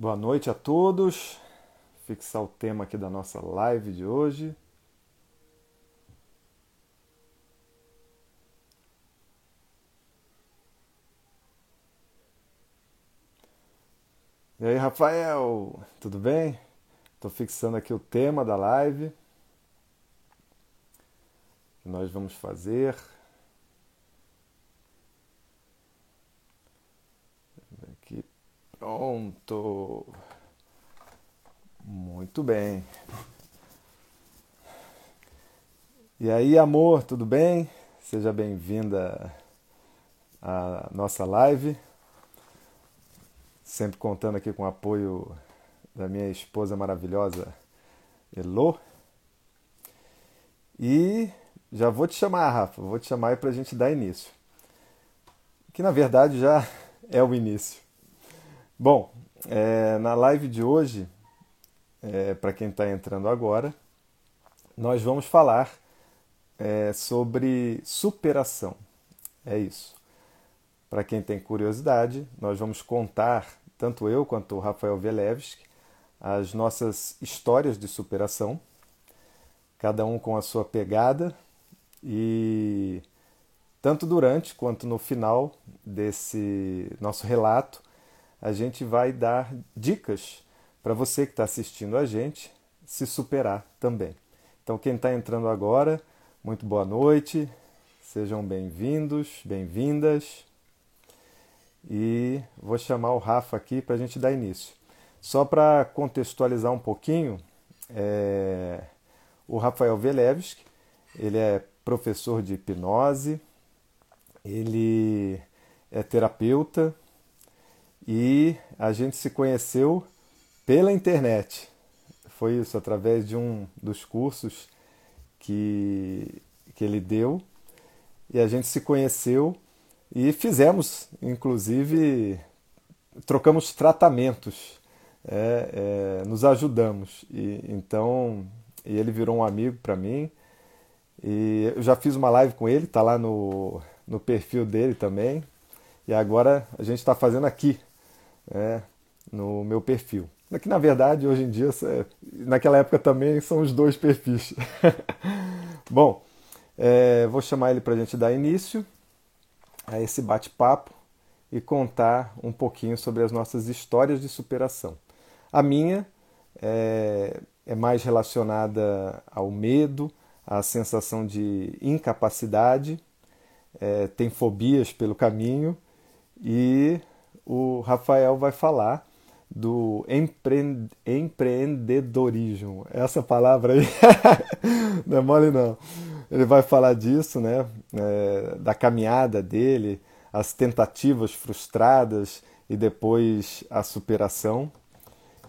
Boa noite a todos. Fixar o tema aqui da nossa live de hoje. E aí, Rafael, tudo bem? Estou fixando aqui o tema da live que nós vamos fazer. Pronto. Muito bem. E aí, amor, tudo bem? Seja bem-vinda à nossa live. Sempre contando aqui com o apoio da minha esposa maravilhosa, Elo. E já vou te chamar, Rafa, vou te chamar aí para a gente dar início. Que na verdade já é o início. Bom, é, na live de hoje é, para quem está entrando agora, nós vamos falar é, sobre superação. É isso. Para quem tem curiosidade, nós vamos contar, tanto eu quanto o Rafael Velevski, as nossas histórias de superação, cada um com a sua pegada, e tanto durante quanto no final desse nosso relato, a gente vai dar dicas para você que está assistindo a gente se superar também. Então, quem está entrando agora, muito boa noite, sejam bem-vindos, bem-vindas. E vou chamar o Rafa aqui para a gente dar início. Só para contextualizar um pouquinho, é... o Rafael Velevski, ele é professor de hipnose, ele é terapeuta e a gente se conheceu pela internet. Foi isso, através de um dos cursos que, que ele deu. E a gente se conheceu e fizemos, inclusive, trocamos tratamentos, é, é, nos ajudamos. E, então, e ele virou um amigo para mim. E eu já fiz uma live com ele, tá lá no, no perfil dele também. E agora a gente está fazendo aqui, né, no meu perfil. Que na verdade hoje em dia, naquela época também são os dois perfis. Bom, é, vou chamar ele para a gente dar início a esse bate-papo e contar um pouquinho sobre as nossas histórias de superação. A minha é, é mais relacionada ao medo, à sensação de incapacidade, é, tem fobias pelo caminho e o Rafael vai falar do empre... empreendedorismo. Essa palavra aí não é mole não. Ele vai falar disso, né? É, da caminhada dele, as tentativas frustradas e depois a superação.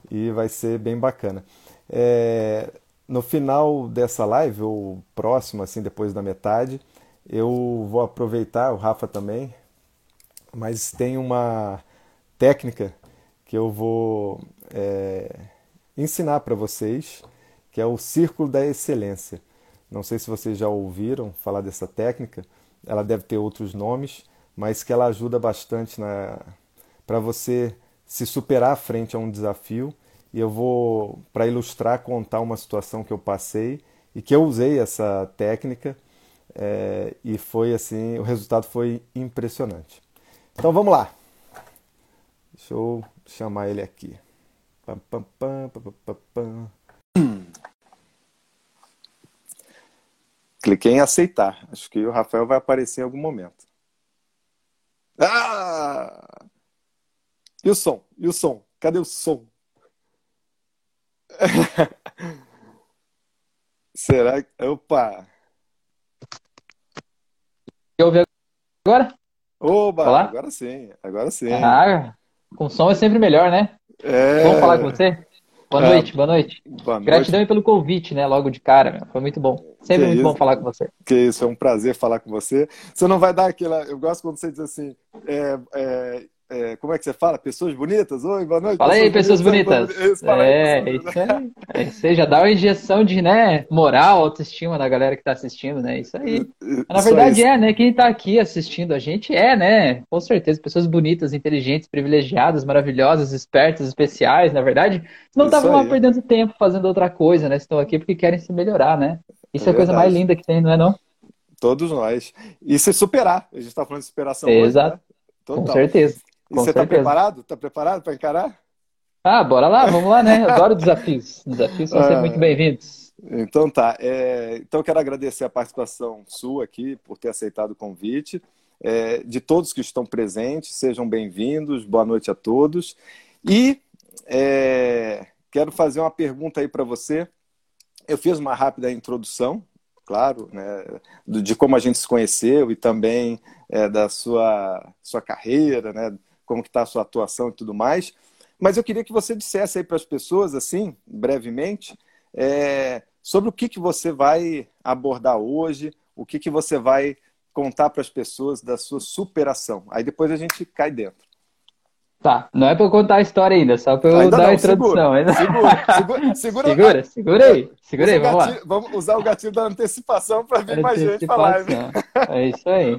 E vai ser bem bacana. É, no final dessa live, ou próximo, assim, depois da metade, eu vou aproveitar, o Rafa também, mas tem uma técnica que eu vou é, ensinar para vocês, que é o Círculo da Excelência. Não sei se vocês já ouviram falar dessa técnica, ela deve ter outros nomes, mas que ela ajuda bastante para você se superar frente a um desafio. E eu vou, para ilustrar, contar uma situação que eu passei e que eu usei essa técnica é, e foi assim, o resultado foi impressionante. Então vamos lá. Deixa eu chamar ele aqui. Pam, pam, pam, pam, pam, pam. Cliquei em aceitar. Acho que o Rafael vai aparecer em algum momento. Ah! E o som? E o som? Cadê o som? Será que. Opa! Quer ouvir agora? Oba! Olá? Agora sim, agora sim. Ah, com som é sempre melhor, né? É... Vamos falar com você? Boa é... noite, boa noite. Boa Gratidão noite. pelo convite, né? Logo de cara, meu. foi muito bom. Sempre que muito isso? bom falar com você. Que isso, é um prazer falar com você. Você não vai dar aquela. Eu gosto quando você diz assim: é, é, é, como é que você fala? Pessoas bonitas? Oi, boa noite. Fala aí, pessoas bonitas. bonitas. É, aí, isso aí. É isso aí, já dá uma injeção de né, moral, autoestima da galera que está assistindo, né? Isso aí. Mas, na verdade é, né? Quem está aqui assistindo a gente é, né? Com certeza, pessoas bonitas, inteligentes, privilegiadas, maravilhosas, espertas, especiais, na verdade. Não estavam lá perdendo tempo fazendo outra coisa, né? Estão aqui porque querem se melhorar, né? Isso é, é a coisa mais linda que tem, não é não? Todos nós. E se superar. A gente está falando de superação Exato. Hoje, né? Com certeza. E você está preparado? Está preparado para encarar? Ah, bora lá, vamos lá, né? Adoro desafios. Desafios são sempre muito bem-vindos. Então tá. É, então quero agradecer a participação sua aqui por ter aceitado o convite. É, de todos que estão presentes, sejam bem-vindos. Boa noite a todos. E é, quero fazer uma pergunta aí para você. Eu fiz uma rápida introdução, claro, né, de como a gente se conheceu e também é, da sua, sua carreira, né, como que está a sua atuação e tudo mais. Mas eu queria que você dissesse aí para as pessoas, assim, brevemente, é, sobre o que, que você vai abordar hoje, o que, que você vai contar para as pessoas da sua superação. Aí depois a gente cai dentro. Tá, não é para eu contar a história ainda, só para eu ainda dar não, a introdução. Segura, segura, segura, segura, segura, segura aí, segura aí, vamos gatilho, lá. Vamos usar o gatilho da antecipação para vir mais gente falar. É isso aí.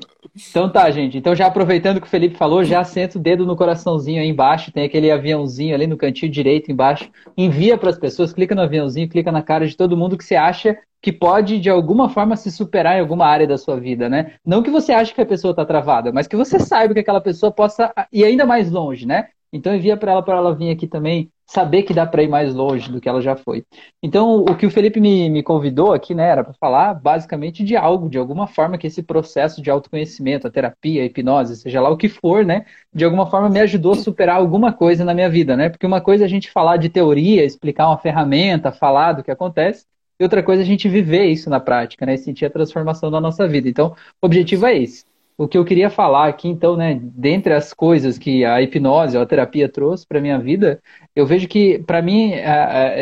Então tá, gente. Então já aproveitando que o Felipe falou, já senta o dedo no coraçãozinho aí embaixo, tem aquele aviãozinho ali no cantinho direito embaixo. Envia para as pessoas, clica no aviãozinho, clica na cara de todo mundo que você acha que pode de alguma forma se superar em alguma área da sua vida, né? Não que você ache que a pessoa está travada, mas que você saiba que aquela pessoa possa ir ainda mais longe, né? Então envia para ela para ela vir aqui também saber que dá para ir mais longe do que ela já foi. Então o que o Felipe me, me convidou aqui, né, era para falar basicamente de algo, de alguma forma que esse processo de autoconhecimento, a terapia, a hipnose, seja lá o que for, né, de alguma forma me ajudou a superar alguma coisa na minha vida, né? Porque uma coisa é a gente falar de teoria, explicar uma ferramenta, falar do que acontece, e outra coisa é a gente viver isso na prática, né? E sentir a transformação da nossa vida. Então, o objetivo é esse. O que eu queria falar aqui, então, né, dentre as coisas que a hipnose ou a terapia trouxe para minha vida, eu vejo que, para mim,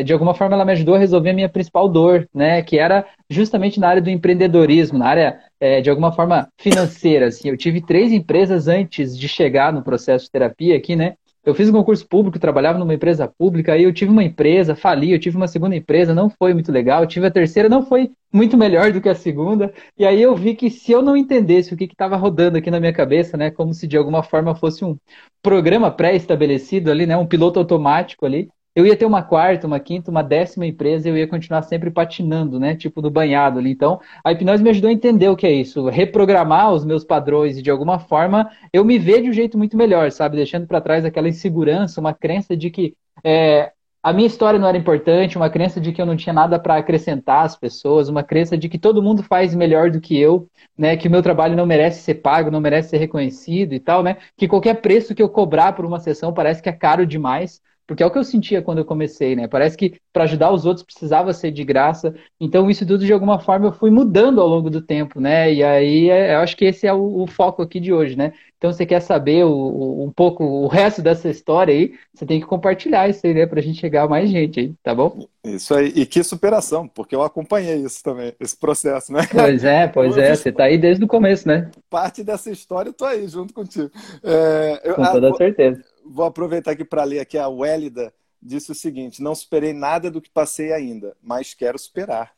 de alguma forma, ela me ajudou a resolver a minha principal dor, né, que era justamente na área do empreendedorismo, na área, é, de alguma forma, financeira. Assim. Eu tive três empresas antes de chegar no processo de terapia aqui, né, eu fiz um concurso público, trabalhava numa empresa pública, aí eu tive uma empresa, fali, eu tive uma segunda empresa, não foi muito legal, tive a terceira, não foi muito melhor do que a segunda, e aí eu vi que se eu não entendesse o que estava rodando aqui na minha cabeça, né, como se de alguma forma fosse um programa pré-estabelecido ali, né, um piloto automático ali, eu ia ter uma quarta, uma quinta, uma décima empresa e eu ia continuar sempre patinando, né? Tipo do banhado ali. Então, a hipnose me ajudou a entender o que é isso, reprogramar os meus padrões e de alguma forma eu me ver de um jeito muito melhor, sabe? Deixando para trás aquela insegurança, uma crença de que é, a minha história não era importante, uma crença de que eu não tinha nada para acrescentar às pessoas, uma crença de que todo mundo faz melhor do que eu, né? Que o meu trabalho não merece ser pago, não merece ser reconhecido e tal, né? Que qualquer preço que eu cobrar por uma sessão parece que é caro demais. Porque é o que eu sentia quando eu comecei, né? Parece que para ajudar os outros precisava ser de graça. Então, isso tudo, de alguma forma, eu fui mudando ao longo do tempo, né? E aí, é, eu acho que esse é o, o foco aqui de hoje, né? Então, você quer saber o, o, um pouco o resto dessa história aí, você tem que compartilhar isso aí, né? Pra gente chegar a mais gente aí, tá bom? Isso aí. E que superação, porque eu acompanhei isso também, esse processo, né? Pois é, pois é. Você tá aí desde o começo, né? Parte dessa história eu tô aí, junto contigo. É, eu, Com toda a, certeza vou aproveitar aqui para ler aqui a Wélida disse o seguinte: não superei nada do que passei ainda, mas quero superar.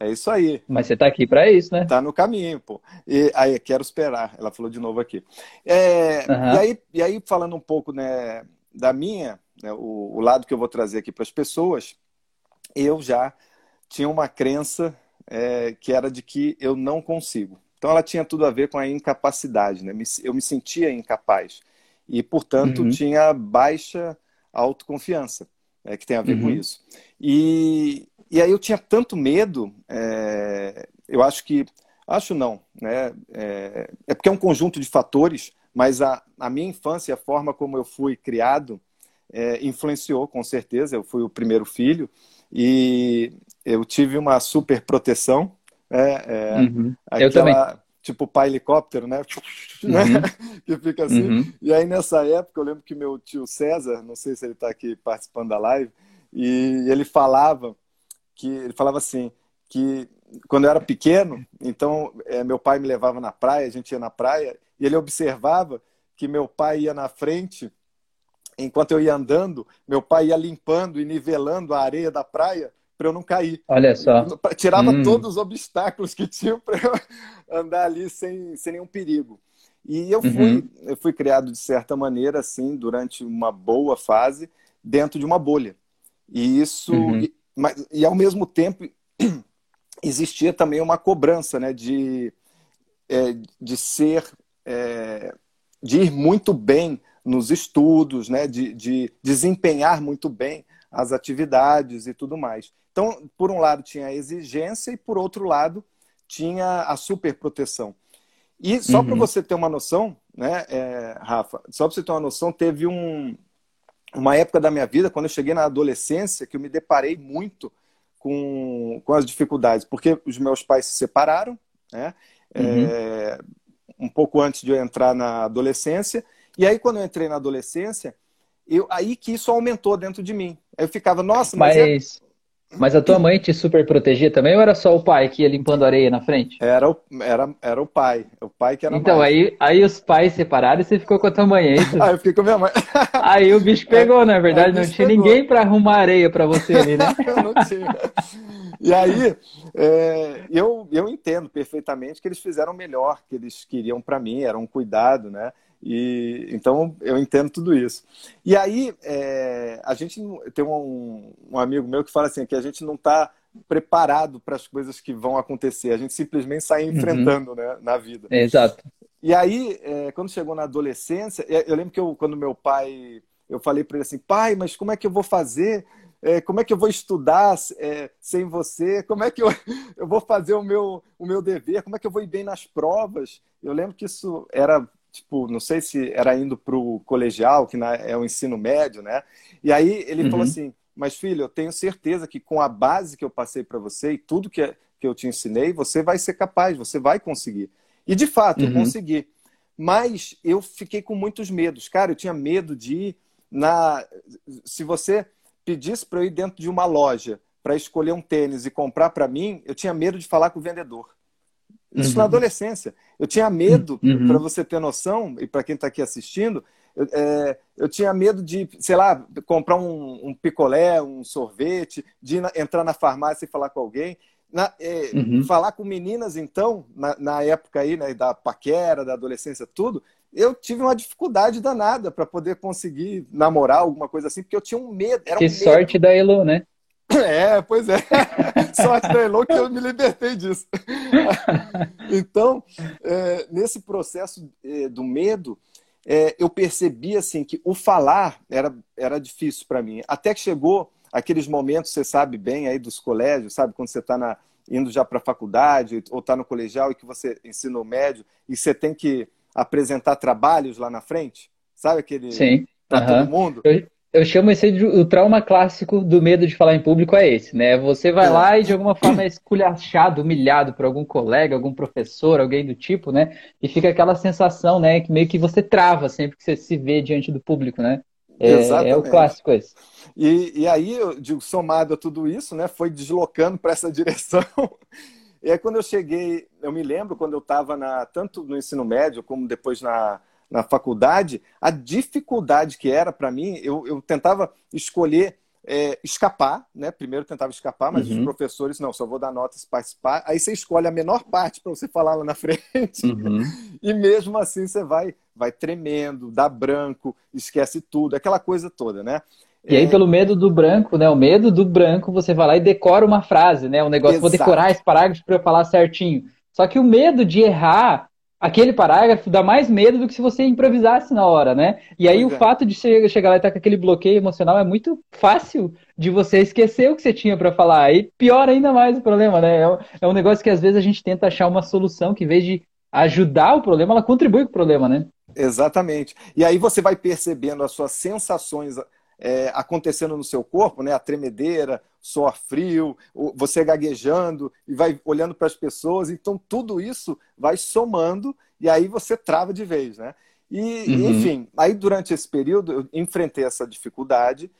É isso aí. Mas você está aqui para isso, né? Está no caminho, pô. E aí, quero esperar. Ela falou de novo aqui. É, uhum. e, aí, e aí, falando um pouco né, da minha, né, o, o lado que eu vou trazer aqui para as pessoas, eu já tinha uma crença é, que era de que eu não consigo. Então, ela tinha tudo a ver com a incapacidade, né? Eu me sentia incapaz e, portanto, uhum. tinha baixa autoconfiança, é, que tem a ver uhum. com isso. E, e aí eu tinha tanto medo, é, eu acho que, acho não, né? É, é, porque é um conjunto de fatores, mas a, a minha infância, a forma como eu fui criado, é, influenciou, com certeza. Eu fui o primeiro filho e eu tive uma super proteção. É, uhum. aquela, eu também tipo pai helicóptero, né? Uhum. que fica assim. Uhum. E aí nessa época eu lembro que meu tio César, não sei se ele está aqui participando da live, e ele falava que ele falava assim que quando eu era pequeno, então é, meu pai me levava na praia, a gente ia na praia e ele observava que meu pai ia na frente, enquanto eu ia andando, meu pai ia limpando e nivelando a areia da praia para eu não cair. Olha só. Tirava hum. todos os obstáculos que tinham para eu andar ali sem, sem nenhum perigo. E eu fui, uhum. eu fui criado de certa maneira, assim, durante uma boa fase, dentro de uma bolha. E isso, uhum. e, mas, e ao mesmo tempo, existia também uma cobrança, né, de, é, de ser, é, de ir muito bem nos estudos, né, de, de desempenhar muito bem as atividades e tudo mais. Então, por um lado tinha a exigência e por outro lado tinha a superproteção. E só uhum. para você ter uma noção, né, é, Rafa, só para você ter uma noção, teve um, uma época da minha vida, quando eu cheguei na adolescência, que eu me deparei muito com, com as dificuldades, porque os meus pais se separaram, né, uhum. é, um pouco antes de eu entrar na adolescência, e aí quando eu entrei na adolescência, eu, aí que isso aumentou dentro de mim. Eu ficava, nossa, mas. É mas... Mas a tua mãe te super protegia também ou era só o pai que ia limpando areia na frente? Era o, era, era o pai. O pai que era Então, mais. aí, aí os pais separaram e você ficou com a tua mãe, é isso? ah, eu fiquei com a minha mãe. aí o bicho pegou, é, na verdade, não tinha pegou. ninguém para arrumar areia para você ali, né? eu não tinha. E aí, é, eu, eu entendo perfeitamente que eles fizeram o melhor que eles queriam para mim, era um cuidado, né? E, então eu entendo tudo isso. E aí é, a gente tem um, um, amigo meu que fala assim que a gente não está preparado para as coisas que vão acontecer. A gente simplesmente sai uhum. enfrentando uhum. né, na vida. exato. E aí é, quando chegou na adolescência, eu lembro que eu, quando meu pai, eu falei para ele assim, pai, mas como é que eu vou fazer? É, como é que eu vou estudar é, sem você? Como é que eu, eu vou fazer o meu, o meu dever? Como é que eu vou ir bem nas provas? Eu lembro que isso era tipo, não sei se era indo para o colegial, que é o ensino médio, né? E aí ele uhum. falou assim: Mas filho, eu tenho certeza que com a base que eu passei para você e tudo que, que eu te ensinei, você vai ser capaz, você vai conseguir. E de fato, uhum. eu consegui. Mas eu fiquei com muitos medos. Cara, eu tinha medo de ir na. Se você pedisse para eu ir dentro de uma loja para escolher um tênis e comprar para mim, eu tinha medo de falar com o vendedor. Isso uhum. na adolescência. Eu tinha medo, uhum. para você ter noção, e para quem está aqui assistindo, eu, é, eu, tinha medo de, sei lá, comprar um, um picolé, um sorvete, de na, entrar na farmácia e falar com alguém. Na, é, uhum. Falar com meninas, então, na, na, época aí, né, da paquera, da adolescência, tudo, eu tive uma dificuldade danada para poder conseguir namorar, alguma coisa assim, porque eu tinha um medo. Era que um sorte da Elo, né? É, pois é. Sorte da Elon que eu me libertei disso. Então, é, nesse processo é, do medo, é, eu percebi assim que o falar era, era difícil para mim. Até que chegou aqueles momentos, você sabe bem aí dos colégios, sabe quando você está indo já para a faculdade ou está no colegial e que você ensina o médio e você tem que apresentar trabalhos lá na frente, sabe aquele Sim. para uhum. todo mundo. Eu, eu chamo esse de o trauma clássico do medo de falar em público é esse, né? Você vai lá e de alguma forma é esculachado, humilhado por algum colega, algum professor, alguém do tipo, né? E fica aquela sensação, né, que meio que você trava sempre que você se vê diante do público, né? É, é o clássico esse. E, e aí, eu digo, somado a tudo isso, né, foi deslocando para essa direção. E aí, quando eu cheguei, eu me lembro quando eu estava tanto no ensino médio como depois na, na faculdade, a dificuldade que era para mim, eu, eu tentava escolher é, escapar, né? Primeiro tentava escapar, mas uhum. os professores, não, só vou dar notas se participar. Aí você escolhe a menor parte para você falar lá na frente. Uhum. E mesmo assim você vai, vai tremendo, dá branco, esquece tudo, aquela coisa toda, né? E aí, é. pelo medo do branco, né? O medo do branco, você vai lá e decora uma frase, né? O negócio, Exato. vou decorar esse parágrafo para eu falar certinho. Só que o medo de errar aquele parágrafo dá mais medo do que se você improvisasse na hora, né? E aí pois o é. fato de chegar lá e estar tá com aquele bloqueio emocional é muito fácil de você esquecer o que você tinha para falar. E pior ainda mais o problema, né? É, é um negócio que às vezes a gente tenta achar uma solução que, em vez de ajudar o problema, ela contribui com o problema, né? Exatamente. E aí você vai percebendo as suas sensações é, acontecendo no seu corpo, né? A tremedeira, suor frio, você gaguejando e vai olhando para as pessoas. Então, tudo isso vai somando e aí você trava de vez, né? E, uhum. enfim, aí durante esse período eu enfrentei essa dificuldade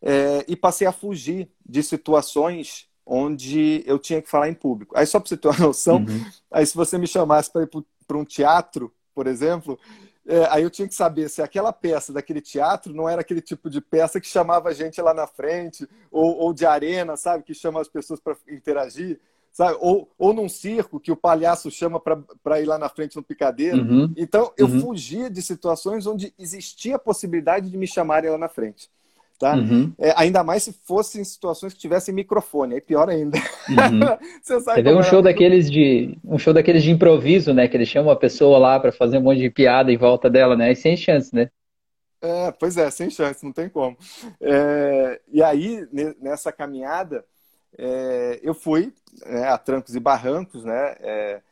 é, e passei a fugir de situações onde eu tinha que falar em público. Aí, só para você ter uma noção, uhum. aí se você me chamasse para ir para um teatro, por exemplo, é, aí eu tinha que saber se aquela peça daquele teatro não era aquele tipo de peça que chamava a gente lá na frente, ou, ou de arena, sabe? Que chama as pessoas para interagir, sabe? Ou, ou num circo que o palhaço chama para ir lá na frente no picadeiro. Uhum. Então eu uhum. fugia de situações onde existia a possibilidade de me chamarem lá na frente. Tá? Uhum. É, ainda mais se fossem situações que tivessem microfone, aí pior ainda. Uhum. Você sabe Você vê um show daqueles de um show daqueles de improviso, né? Que eles chamam a pessoa lá para fazer um monte de piada em volta dela, né? E sem chance, né? É, pois é, sem chance, não tem como. É, e aí, nessa caminhada, é, eu fui né, a trancos e barrancos, né? É,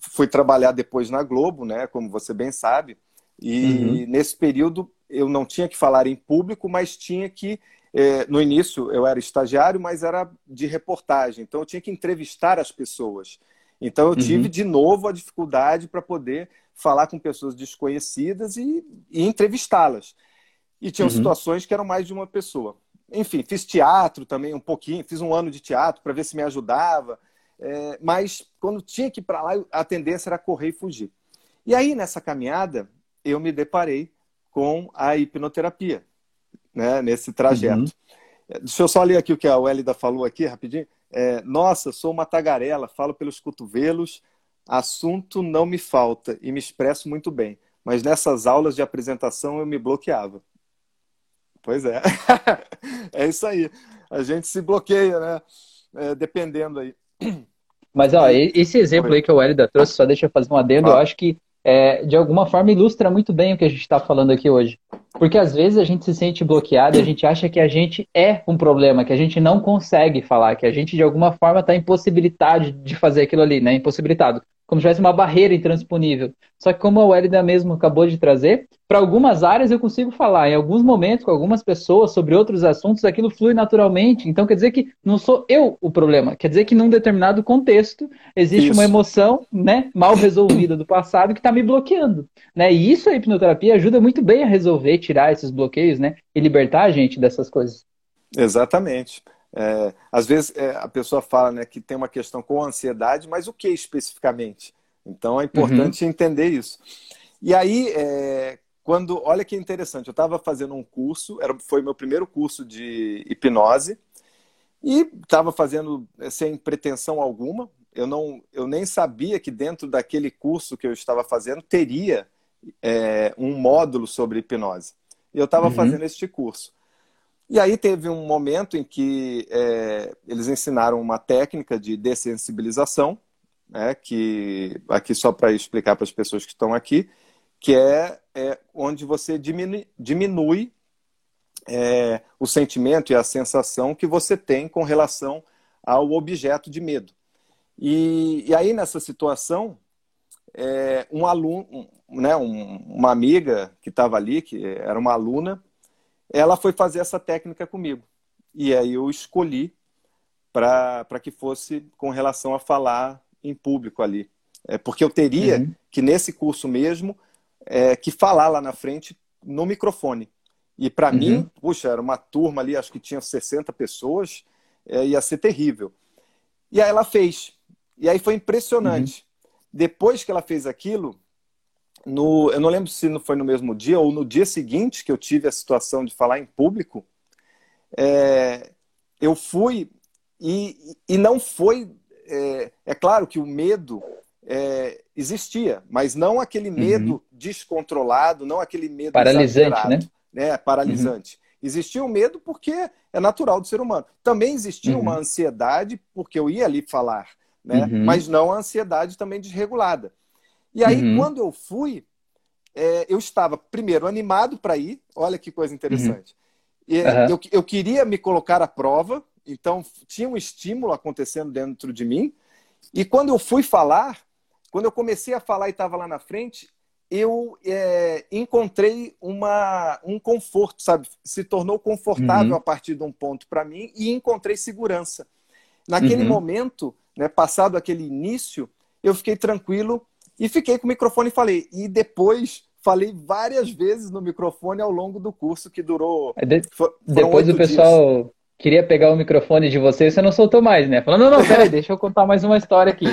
fui trabalhar depois na Globo, né? Como você bem sabe. E uhum. nesse período eu não tinha que falar em público, mas tinha que. É, no início eu era estagiário, mas era de reportagem, então eu tinha que entrevistar as pessoas. Então eu tive uhum. de novo a dificuldade para poder falar com pessoas desconhecidas e, e entrevistá-las. E tinham uhum. situações que eram mais de uma pessoa. Enfim, fiz teatro também um pouquinho, fiz um ano de teatro para ver se me ajudava. É, mas quando tinha que ir para lá, a tendência era correr e fugir. E aí, nessa caminhada, eu me deparei com a hipnoterapia, né, nesse trajeto. Uhum. Deixa eu só ler aqui o que a Wélida falou aqui, rapidinho. É, Nossa, sou uma tagarela, falo pelos cotovelos, assunto não me falta e me expresso muito bem. Mas nessas aulas de apresentação eu me bloqueava. Pois é. é isso aí. A gente se bloqueia, né? É, dependendo aí. Mas, ó, esse exemplo aí que o Wélida trouxe, só deixa eu fazer um adendo, eu acho que é, de alguma forma ilustra muito bem o que a gente está falando aqui hoje. Porque às vezes a gente se sente bloqueado, a gente acha que a gente é um problema, que a gente não consegue falar, que a gente de alguma forma está impossibilitado de fazer aquilo ali, né? Impossibilitado como se tivesse uma barreira intransponível. Só que como a Welida mesmo acabou de trazer, para algumas áreas eu consigo falar, em alguns momentos, com algumas pessoas, sobre outros assuntos, aquilo flui naturalmente. Então quer dizer que não sou eu o problema, quer dizer que num determinado contexto existe isso. uma emoção né, mal resolvida do passado que está me bloqueando. Né? E isso a hipnoterapia ajuda muito bem a resolver, tirar esses bloqueios né, e libertar a gente dessas coisas. Exatamente. É, às vezes é, a pessoa fala né, que tem uma questão com ansiedade, mas o que especificamente? Então é importante uhum. entender isso. E aí, é, quando. Olha que interessante, eu estava fazendo um curso, era, foi meu primeiro curso de hipnose, e estava fazendo é, sem pretensão alguma. Eu, não, eu nem sabia que dentro daquele curso que eu estava fazendo teria é, um módulo sobre hipnose. E eu estava uhum. fazendo este curso. E aí teve um momento em que é, eles ensinaram uma técnica de dessensibilização, né, que aqui só para explicar para as pessoas que estão aqui, que é, é onde você diminui, diminui é, o sentimento e a sensação que você tem com relação ao objeto de medo. E, e aí nessa situação, é, um aluno, né, um, uma amiga que estava ali, que era uma aluna, ela foi fazer essa técnica comigo. E aí eu escolhi para que fosse com relação a falar em público ali. É, porque eu teria uhum. que, nesse curso mesmo, é, que falar lá na frente no microfone. E para uhum. mim, puxa, era uma turma ali, acho que tinha 60 pessoas, é, ia ser terrível. E aí ela fez. E aí foi impressionante. Uhum. Depois que ela fez aquilo, no, eu não lembro se foi no mesmo dia ou no dia seguinte que eu tive a situação de falar em público, é, eu fui e, e não foi. É, é, claro que o medo é, existia, mas não aquele uhum. medo uhum. descontrolado, não aquele medo paralisante, né? né? Paralisante. Uhum. Existia o um medo porque é natural do ser humano. Também existia uhum. uma ansiedade porque eu ia ali falar, né? Uhum. Mas não a ansiedade também desregulada. E aí, uhum. quando eu fui, é, eu estava, primeiro, animado para ir. Olha que coisa interessante. Uhum. Eu, eu queria me colocar à prova, então tinha um estímulo acontecendo dentro de mim. E quando eu fui falar, quando eu comecei a falar e estava lá na frente, eu é, encontrei uma, um conforto, sabe? Se tornou confortável uhum. a partir de um ponto para mim e encontrei segurança. Naquele uhum. momento, né, passado aquele início, eu fiquei tranquilo e fiquei com o microfone e falei. E depois falei várias vezes no microfone ao longo do curso, que durou. De... Depois o pessoal dias. queria pegar o microfone de você e você não soltou mais, né? Falando, não, não, peraí, deixa eu contar mais uma história aqui.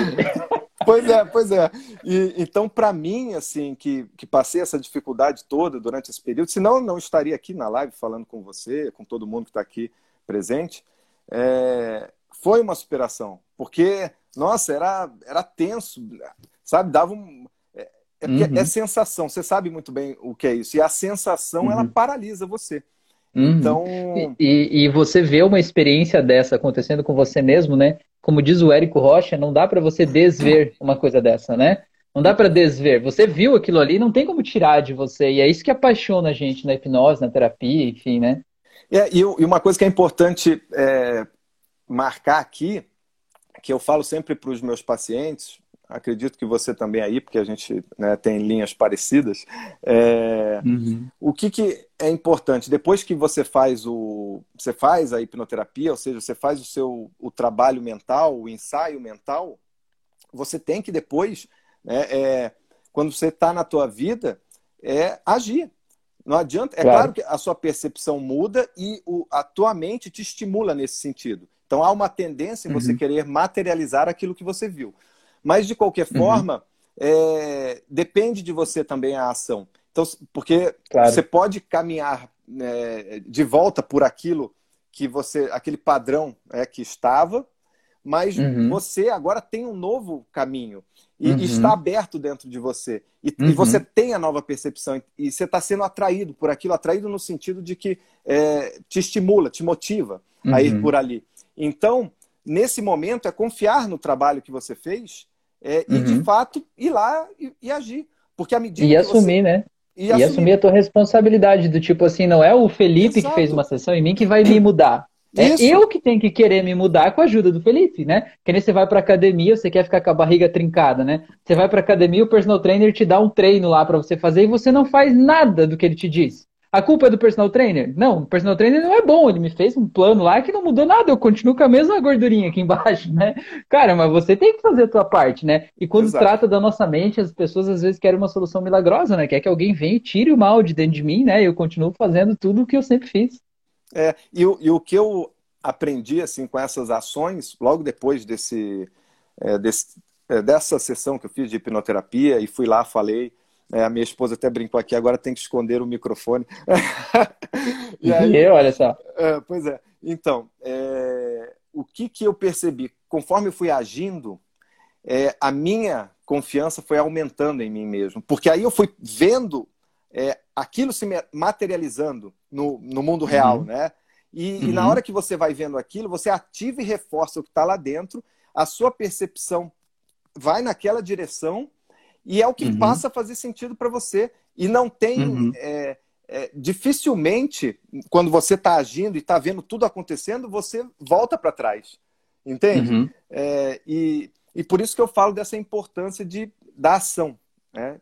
Pois é, pois é. E, então, para mim, assim, que, que passei essa dificuldade toda durante esse período, senão eu não estaria aqui na live falando com você, com todo mundo que está aqui presente, é, foi uma superação. Porque, nossa, era, era tenso, sabe? Dava um. É, é, uhum. é sensação, você sabe muito bem o que é isso. E a sensação, uhum. ela paralisa você. Uhum. Então. E, e, você vê uma experiência dessa acontecendo com você mesmo, né? Como diz o Érico Rocha, não dá para você desver uma coisa dessa, né? Não dá para desver. Você viu aquilo ali, não tem como tirar de você. E é isso que apaixona a gente na hipnose, na terapia, enfim, né? É, e, uma coisa que é importante é, marcar aqui, que eu falo sempre para os meus pacientes, acredito que você também aí, porque a gente né, tem linhas parecidas. É, uhum. O que, que é importante depois que você faz o você faz a hipnoterapia, ou seja, você faz o seu o trabalho mental, o ensaio mental, você tem que depois, né, é, quando você está na tua vida, é agir. Não adianta. É claro. claro que a sua percepção muda e o, a tua mente te estimula nesse sentido. Então há uma tendência em você uhum. querer materializar aquilo que você viu. Mas, de qualquer uhum. forma, é, depende de você também a ação. Então, porque claro. você pode caminhar é, de volta por aquilo que você, aquele padrão é, que estava, mas uhum. você agora tem um novo caminho e, uhum. está aberto dentro de você e, uhum. e, você tem a nova percepção e você está sendo atraído por aquilo, atraído no sentido de que é, te estimula, te motiva a ir uhum. por ali. Então, nesse momento é confiar no trabalho que você fez é, uhum. E de uhum. fato ir lá e, e, agir. Porque à medida e assumir, você... né? E, e assumir. assumir. a tua responsabilidade, do tipo assim, não é o Felipe Exato. que fez uma sessão em mim que vai me mudar. É Isso. eu que tenho que querer me mudar com a ajuda do Felipe, né? Que nem você vai pra academia, você quer ficar com a barriga trincada, né? Você vai pra academia, o personal trainer te dá um treino lá para você fazer e você não faz nada do que ele te diz. A culpa é do personal trainer? Não, o personal trainer não é bom. Ele me fez um plano lá que não mudou nada. Eu continuo com a mesma gordurinha aqui embaixo, né? Cara, mas você tem que fazer a tua parte, né? E quando Exato. trata da nossa mente, as pessoas às vezes querem uma solução milagrosa, né? Quer que alguém venha e tire o mal de dentro de mim, né? E eu continuo fazendo tudo o que eu sempre fiz. É, e, e o que eu aprendi, assim, com essas ações, logo depois desse, é, desse é, dessa sessão que eu fiz de hipnoterapia, e fui lá, falei é, a minha esposa até brincou aqui, agora tem que esconder o microfone. e aí, olha só. É, pois é. Então, é, o que, que eu percebi? Conforme eu fui agindo, é, a minha confiança foi aumentando em mim mesmo. Porque aí eu fui vendo é, aquilo se materializando no, no mundo real, uhum. né? E, uhum. e, na hora que você vai vendo aquilo, você ativa e reforça o que está lá dentro, a sua percepção vai naquela direção e é o que uhum. passa a fazer sentido para você. E não tem. Uhum. É, é, dificilmente, quando você está agindo e está vendo tudo acontecendo, você volta para trás. Entende? Uhum. É, e, e por isso que eu falo dessa importância de, da ação. Né?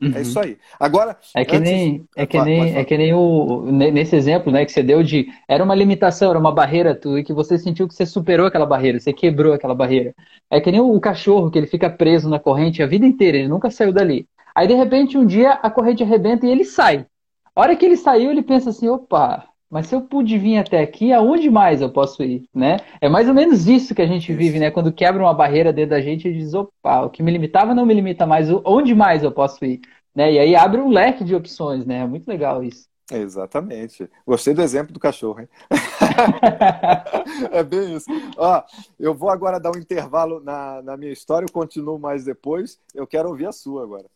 É uhum. É isso aí. Agora. É que antes... nem, é que nem, é que nem o, nesse exemplo né, que você deu de. Era uma limitação, era uma barreira tua, e que você sentiu que você superou aquela barreira, você quebrou aquela barreira. É que nem o, o cachorro que ele fica preso na corrente a vida inteira, ele nunca saiu dali. Aí, de repente, um dia a corrente arrebenta e ele sai. A hora que ele saiu, ele pensa assim: opa, mas se eu pude vir até aqui, aonde mais eu posso ir, né? É mais ou menos isso que a gente vive, né? Quando quebra uma barreira dentro da gente, gente diz, opa, o que me limitava não me limita mais, onde mais eu posso ir? Né? E aí abre um leque de opções, né? É muito legal isso. Exatamente. Gostei do exemplo do cachorro, hein? é bem isso. Ó, eu vou agora dar um intervalo na, na minha história, eu continuo mais depois. Eu quero ouvir a sua agora.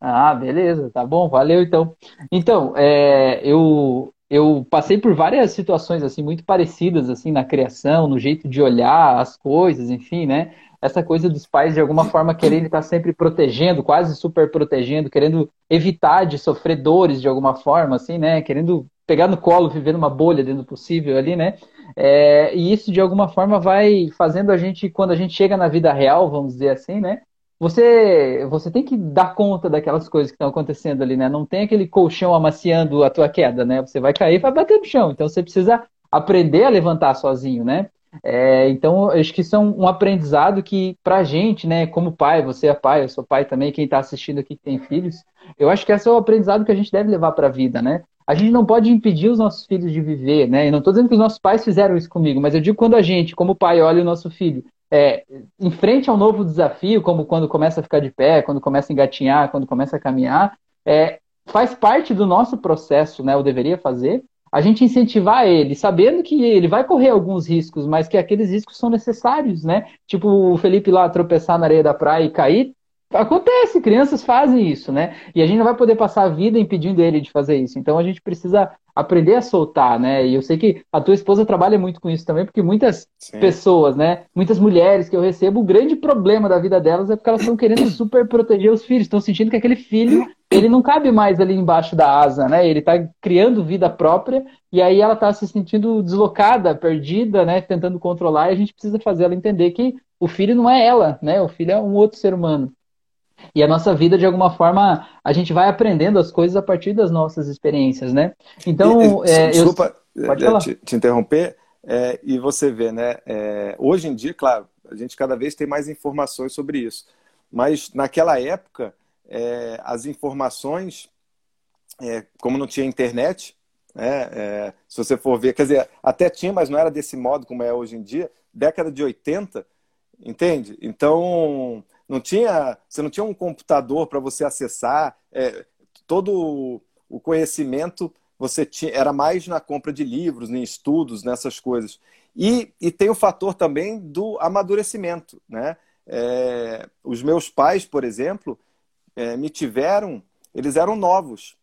Ah, beleza, tá bom, valeu então. Então, é, eu, eu passei por várias situações assim muito parecidas assim na criação, no jeito de olhar as coisas, enfim, né? Essa coisa dos pais de alguma forma querendo estar sempre protegendo, quase super protegendo, querendo evitar de sofrer dores de alguma forma, assim, né? Querendo pegar no colo, viver numa bolha dentro do possível ali, né? É, e isso de alguma forma vai fazendo a gente, quando a gente chega na vida real, vamos dizer assim, né? Você você tem que dar conta daquelas coisas que estão acontecendo ali, né? Não tem aquele colchão amaciando a tua queda, né? Você vai cair e vai bater no chão. Então você precisa aprender a levantar sozinho, né? É, então, acho que isso é um, aprendizado que, pra gente, né, como pai, você é pai, eu sou pai também, quem está assistindo aqui que tem filhos, eu acho que esse é o aprendizado que a gente deve levar para a vida, né? A gente não pode impedir os nossos filhos de viver, né? E não estou dizendo que os nossos pais fizeram isso comigo, mas eu digo quando a gente, como pai, olha o nosso filho é, em frente ao novo desafio, como quando começa a ficar de pé, quando começa a engatinhar, quando começa a caminhar, é, faz parte do nosso processo, né? Eu deveria fazer, a gente incentivar ele, sabendo que ele vai correr alguns riscos, mas que aqueles riscos são necessários, né? Tipo o Felipe lá tropeçar na areia da praia e cair, Acontece, crianças fazem isso, né? E a gente não vai poder passar a vida impedindo ele de fazer isso. Então a gente precisa aprender a soltar, né? E eu sei que a tua esposa trabalha muito com isso também, porque muitas Sim. pessoas, né? Muitas mulheres que eu recebo, o grande problema da vida delas é porque elas estão querendo super proteger os filhos, estão sentindo que aquele filho, ele não cabe mais ali embaixo da asa, né? Ele está criando vida própria e aí ela está se sentindo deslocada, perdida, né? Tentando controlar e a gente precisa fazer ela entender que o filho não é ela, né? O filho é um outro ser humano. E a nossa vida, de alguma forma, a gente vai aprendendo as coisas a partir das nossas experiências, né? Então, e, é, desculpa eu... É, te, te, interromper. É, e você vê, né? É, hoje em dia, claro, a gente cada vez tem mais informações sobre isso. Mas naquela época, é, as informações, é, como não tinha internet, né, se você for ver, quer dizer, até tinha, mas não era desse modo como é hoje em dia, década de 80, entende? Então, não tinha, você não tinha um computador para você acessar é, todo o conhecimento você tinha, era mais na compra de livros, em estudos, nessas coisas. E, e tem o fator também do amadurecimento, né? É, os meus pais, por exemplo, é, me tiveram, eles eram novos,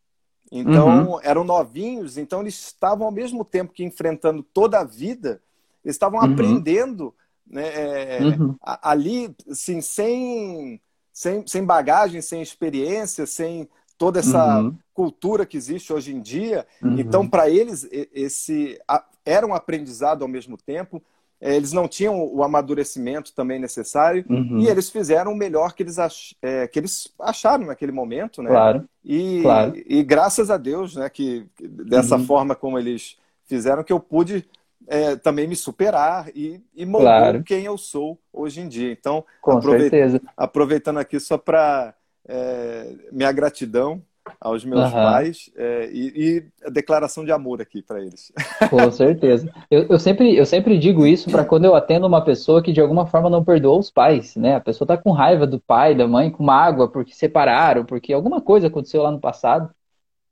então uhum. eram novinhos, então eles estavam ao mesmo tempo que enfrentando toda a vida, eles estavam uhum. aprendendo né? É, uhum. Ali, assim, sem, sem, sem bagagem, sem experiência, sem toda essa uhum. cultura que existe hoje em dia. Uhum. Então, para eles, esse era um aprendizado ao mesmo tempo. É, eles não tinham o amadurecimento também necessário uhum. e eles fizeram o melhor que eles, ach, é, que eles acharam naquele momento, né? Claro. E, claro. e graças a Deus, né, que dessa uhum. forma como eles fizeram, que eu pude é, também me superar e, e moldou claro. quem eu sou hoje em dia. Então, Com certeza. aproveitando aqui só para é, minha gratidão aos meus uhum. pais é, e, e, a declaração de amor aqui para eles. Com certeza. Eu, eu, sempre, eu sempre digo isso para quando eu atendo uma pessoa que de alguma forma não perdoou os pais, né? A pessoa está com raiva do pai, da mãe, com mágoa porque separaram, porque alguma coisa aconteceu lá no passado.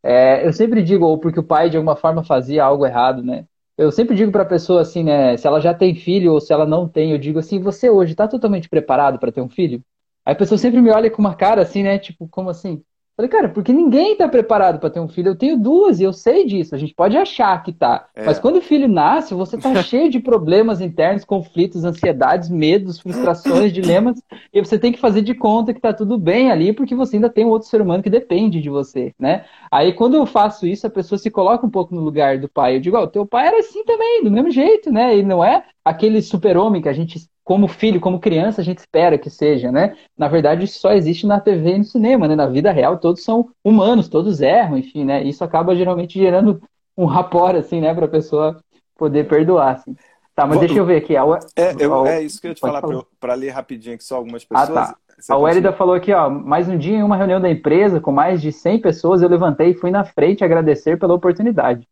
É, eu sempre digo, ou porque o pai de alguma forma fazia algo errado, né? Eu sempre digo para a pessoa assim, né? Se ela já tem filho ou se ela não tem, eu digo assim: você hoje está totalmente preparado para ter um filho? Aí a pessoa sempre me olha com uma cara assim, né? Tipo, como assim? Falei, cara, porque ninguém está preparado para ter um filho. Eu tenho duas e eu sei disso. A gente pode achar que tá. É. Mas quando o filho nasce, você tá cheio de problemas internos, conflitos, ansiedades, medos, frustrações, dilemas. E você tem que fazer de conta que tá tudo bem ali, porque você ainda tem um outro ser humano que depende de você, né? Aí quando eu faço isso, a pessoa se coloca um pouco no lugar do pai. Eu digo, ó, oh, teu pai era assim também, do mesmo jeito, né? E não é aquele super-homem que a gente como filho, como criança, a gente espera que seja, né? Na verdade, isso só existe na TV e no cinema, né? Na vida real, todos são humanos, todos erram, enfim, né? Isso acaba geralmente gerando um rapor, assim, né? Para a pessoa poder perdoar, assim. Tá, mas deixa eu ver aqui. A, é, eu, é isso que eu ia te falar, para ler rapidinho aqui só algumas pessoas. Ah, tá. A Wélida falou aqui, ó, mais um dia em uma reunião da empresa com mais de 100 pessoas, eu levantei e fui na frente agradecer pela oportunidade.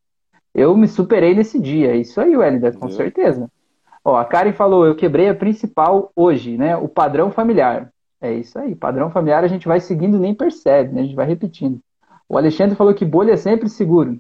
Eu me superei nesse dia. Isso aí, Wélida, com certeza. Ó, a Karen falou, eu quebrei a principal hoje, né? O padrão familiar. É isso aí, padrão familiar a gente vai seguindo nem percebe, né? A gente vai repetindo. O Alexandre falou que bolha é sempre seguro.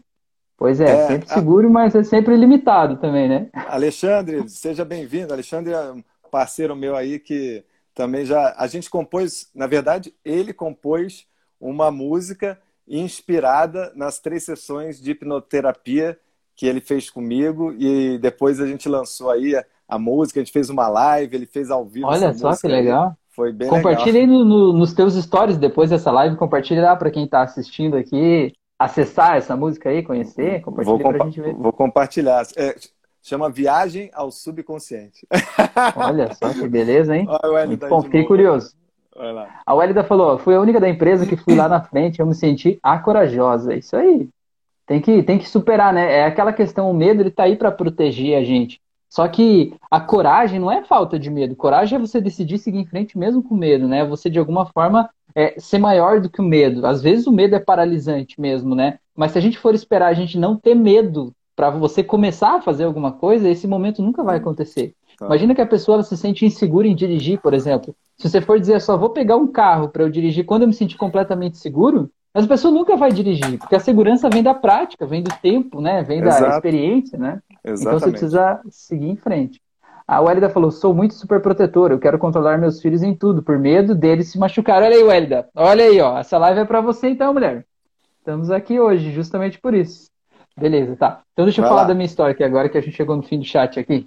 Pois é, é sempre a... seguro, mas é sempre limitado também, né? Alexandre, seja bem-vindo. Alexandre é um parceiro meu aí que também já. A gente compôs, na verdade, ele compôs uma música inspirada nas três sessões de hipnoterapia que ele fez comigo e depois a gente lançou aí a, a música, a gente fez uma live, ele fez ao vivo. Olha só que legal. Foi bem Compartilhe legal. aí no, no, nos teus stories depois dessa live, compartilhe lá para quem está assistindo aqui, acessar essa música aí, conhecer, compartilhe vou, compa gente ver. Vou compartilhar. É, chama Viagem ao Subconsciente. Olha só que beleza, hein? Muito bom, fiquei curioso. A Wélida falou: fui a única da empresa que fui lá na frente, eu me senti a corajosa. Isso aí. Tem que, tem que superar, né? É aquela questão, o medo ele tá aí para proteger a gente. Só que a coragem não é falta de medo. Coragem é você decidir seguir em frente mesmo com medo, né? Você de alguma forma é, ser maior do que o medo. Às vezes o medo é paralisante mesmo, né? Mas se a gente for esperar a gente não ter medo para você começar a fazer alguma coisa, esse momento nunca vai acontecer. Tá. Imagina que a pessoa se sente insegura em dirigir, por exemplo. Se você for dizer só vou pegar um carro para eu dirigir quando eu me sentir completamente seguro, mas a pessoa nunca vai dirigir, porque a segurança vem da prática, vem do tempo, né? Vem Exato. da experiência, né? Exatamente. Então você precisa seguir em frente. A Wélida falou: sou muito super protetora, eu quero controlar meus filhos em tudo, por medo deles se machucar. Olha aí, Wélida. Olha aí, ó. Essa live é para você então, mulher. Estamos aqui hoje, justamente por isso. Beleza, tá. Então deixa eu Vai falar lá. da minha história aqui agora, que a gente chegou no fim do chat aqui.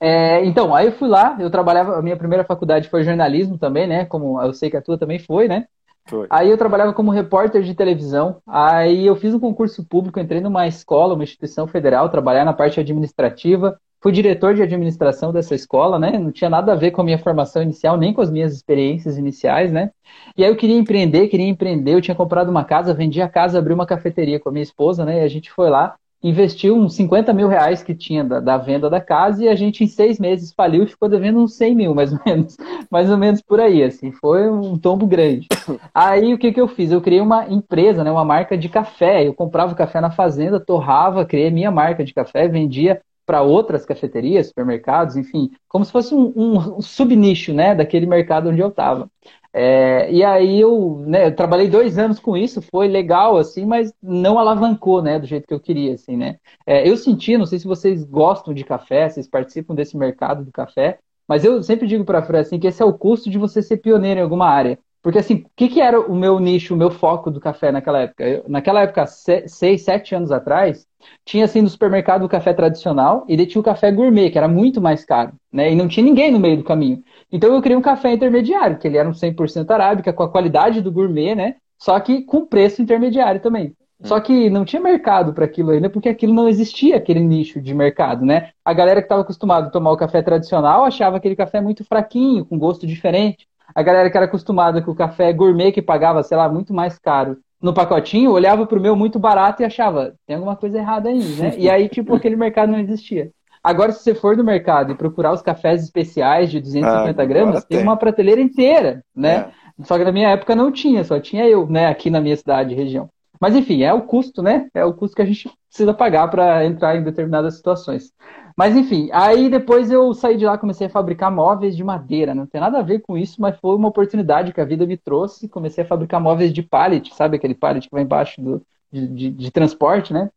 É, então, aí eu fui lá, eu trabalhava, a minha primeira faculdade foi jornalismo também, né? Como eu sei que a tua também foi, né? Foi. Aí eu trabalhava como repórter de televisão. Aí eu fiz um concurso público, entrei numa escola, uma instituição federal, trabalhar na parte administrativa. Fui diretor de administração dessa escola, né? Não tinha nada a ver com a minha formação inicial, nem com as minhas experiências iniciais, né? E aí eu queria empreender, queria empreender. Eu tinha comprado uma casa, vendi a casa, abri uma cafeteria com a minha esposa, né? E a gente foi lá, investiu uns 50 mil reais que tinha da, da, venda da casa e a gente em seis meses faliu e ficou devendo uns 100 mil, mais ou menos. Mais ou menos por aí, assim. Foi um tombo grande. Aí o que, que eu fiz? Eu criei uma empresa, né? Uma marca de café. Eu comprava café na fazenda, torrava, criei minha marca de café, vendia para outras cafeterias, supermercados, enfim, como se fosse um, um, subnicho, né, daquele mercado onde eu estava. É, e aí eu, né, eu trabalhei dois anos com isso, foi legal, assim, mas não alavancou, né, do jeito que eu queria, assim, né. É, eu senti, não sei se vocês gostam de café, vocês participam desse mercado do café, mas eu sempre digo para a Fran, assim, que esse é o custo de você ser pioneiro em alguma área. Porque, assim, o que, que era o meu nicho, o meu foco do café naquela época? Eu, naquela época, seis, sete anos atrás, tinha, assim, no supermercado o café tradicional e daí tinha o café gourmet, que era muito mais caro, né? E não tinha ninguém no meio do caminho. Então eu criei um café intermediário, que ele era um 100% arábica, com a qualidade do gourmet, né? Só que com preço intermediário também. Hum. Só que não tinha mercado para aquilo ainda, porque aquilo não existia, aquele nicho de mercado, né? A galera que estava acostumada a tomar o café tradicional achava aquele café muito fraquinho, com gosto diferente. A galera que era acostumada com o café gourmet, que pagava, sei lá, muito mais caro no pacotinho, olhava pro meu muito barato e achava, tem alguma coisa errada aí, né? E aí, tipo, aquele mercado não existia. Agora, se você for no mercado e procurar os cafés especiais de 250 ah, gramas, tem. tem uma prateleira inteira, né? É. Só que na minha época não tinha, só tinha eu, né, aqui na minha cidade, região. Mas enfim, é o custo, né? É o custo que a gente precisa pagar para entrar em determinadas situações. Mas enfim, aí depois eu saí de lá, comecei a fabricar móveis de madeira. Não tem nada a ver com isso, mas foi uma oportunidade que a vida me trouxe. Comecei a fabricar móveis de pallet, sabe aquele pallet que vai embaixo do, de, de, de transporte, né?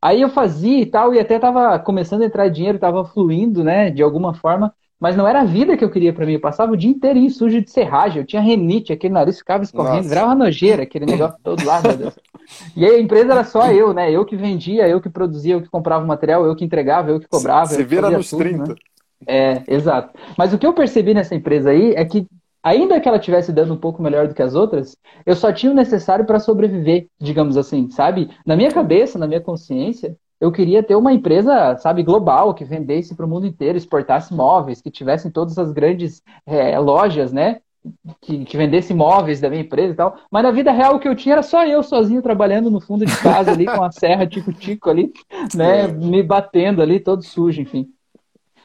Aí eu fazia e tal, e até estava começando a entrar dinheiro, estava fluindo, né, de alguma forma, mas não era a vida que eu queria para mim. Eu passava o dia inteirinho sujo de serragem, eu tinha renite, aquele nariz ficava escorrendo, virava nojeira, aquele negócio todo lá. E aí a empresa era só eu, né? Eu que vendia, eu que produzia, eu que comprava o material, eu que entregava, eu que cobrava. Você vira nos tudo, 30. Né? É, exato. Mas o que eu percebi nessa empresa aí é que, ainda que ela estivesse dando um pouco melhor do que as outras, eu só tinha o necessário para sobreviver, digamos assim, sabe? Na minha cabeça, na minha consciência, eu queria ter uma empresa, sabe, global, que vendesse para o mundo inteiro, exportasse móveis, que tivessem todas as grandes é, lojas, né? que, que vendesse imóveis da minha empresa e tal. Mas na vida real o que eu tinha era só eu sozinho trabalhando no fundo de casa ali com a serra tico-tico ali, né? Me batendo ali, todo sujo, enfim.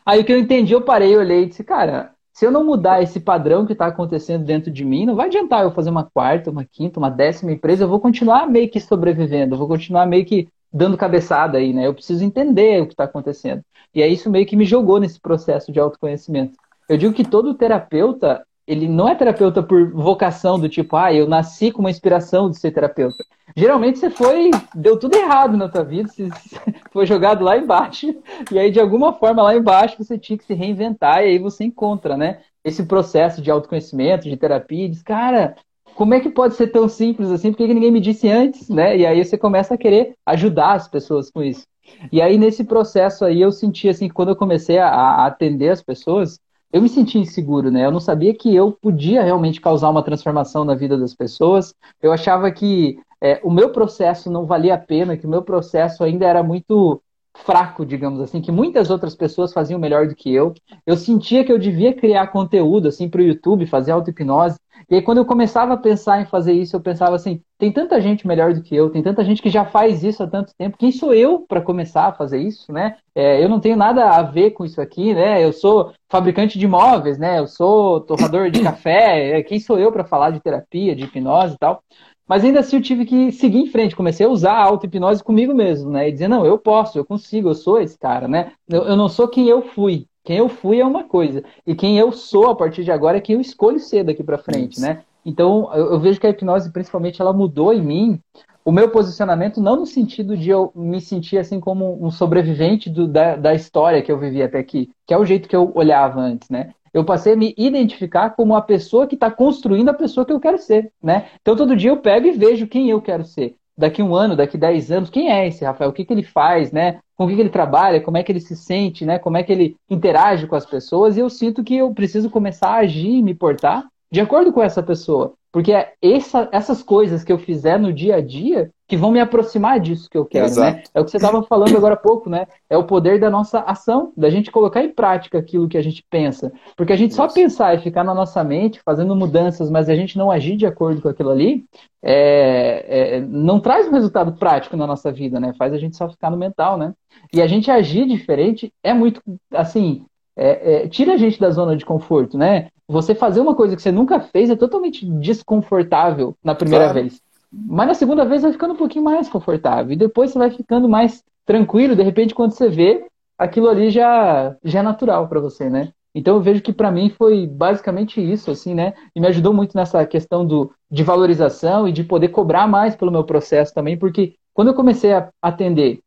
Aí o que eu entendi, eu parei, olhei e disse, cara, se eu não mudar esse padrão que está acontecendo dentro de mim, não vai adiantar eu fazer uma quarta, uma quinta, uma décima empresa, eu vou continuar meio que sobrevivendo, eu vou continuar meio que dando cabeçada aí, né? Eu preciso entender o que está acontecendo. E é isso meio que me jogou nesse processo de autoconhecimento. Eu digo que todo terapeuta, ele não é terapeuta por vocação do tipo, ah, eu nasci com uma inspiração de ser terapeuta. Geralmente você foi, deu tudo errado na tua vida, você foi jogado lá embaixo, e aí de alguma forma lá embaixo você tinha que se reinventar, e aí você encontra, né, esse processo de autoconhecimento, de terapia, e diz, cara, como é que pode ser tão simples assim? Por que ninguém me disse antes, né? E aí você começa a querer ajudar as pessoas com isso. E aí nesse processo aí eu senti assim quando eu comecei a, a atender as pessoas, eu me senti inseguro, né? Eu não sabia que eu podia realmente causar uma transformação na vida das pessoas. Eu achava que é, o meu processo não valia a pena, que o meu processo ainda era muito fraco, digamos assim, que muitas outras pessoas faziam melhor do que eu. Eu sentia que eu devia criar conteúdo assim para o YouTube, fazer auto-hipnose. E aí, quando eu começava a pensar em fazer isso, eu pensava assim: tem tanta gente melhor do que eu, tem tanta gente que já faz isso há tanto tempo. Quem sou eu para começar a fazer isso, né? É, eu não tenho nada a ver com isso aqui, né? Eu sou fabricante de móveis, né? Eu sou torrador de café. Quem sou eu para falar de terapia, de hipnose e tal? Mas ainda assim eu tive que seguir em frente, comecei a usar a auto-hipnose comigo mesmo, né? E dizer, não, eu posso, eu consigo, eu sou esse cara, né? Eu, eu não sou quem eu fui, Quem eu fui é uma coisa. E quem eu sou a partir de agora é quem eu escolho ser daqui para frente, Isso. né? Então, eu, eu, vejo que a hipnose, principalmente, ela mudou em mim o meu posicionamento, não no sentido de eu me sentir assim como um sobrevivente do, da, da história que eu vivi até aqui, que é o jeito que eu olhava antes, né? Eu passei a me identificar como a pessoa que está construindo a pessoa que eu quero ser, né? Então, todo dia eu pego e vejo quem eu quero ser daqui um ano, daqui dez anos, quem é esse Rafael? O que, que ele faz, né? Com o que, que ele trabalha? Como é que ele se sente, né? Como é que ele interage com as pessoas? E eu sinto que eu preciso começar a agir e me portar de acordo com essa pessoa. Porque é essa, essas coisas que eu fizer no dia a dia que vão me aproximar disso que eu quero, né? É o que você estava falando agora há pouco, né? É o poder da nossa ação, da gente colocar em prática aquilo que a gente pensa. Porque a gente só pensar e ficar na nossa mente, fazendo mudanças, mas a gente não agir de acordo com aquilo ali, é, é, não traz um resultado prático na nossa vida, né? Faz a gente só ficar no mental, né? E a gente agir diferente é muito, assim, é, é, tira a gente da zona de conforto, né? Você fazer uma coisa que você nunca fez é totalmente desconfortável na primeira claro. vez. Mas na segunda vez vai ficando um pouquinho mais confortável. E depois você vai ficando mais tranquilo. De repente, quando você vê, aquilo ali já, já é natural para você, né? Então eu vejo que para mim foi basicamente isso, assim, né? E me ajudou muito nessa questão do, de valorização e de poder cobrar mais pelo meu processo também, porque quando eu comecei a atender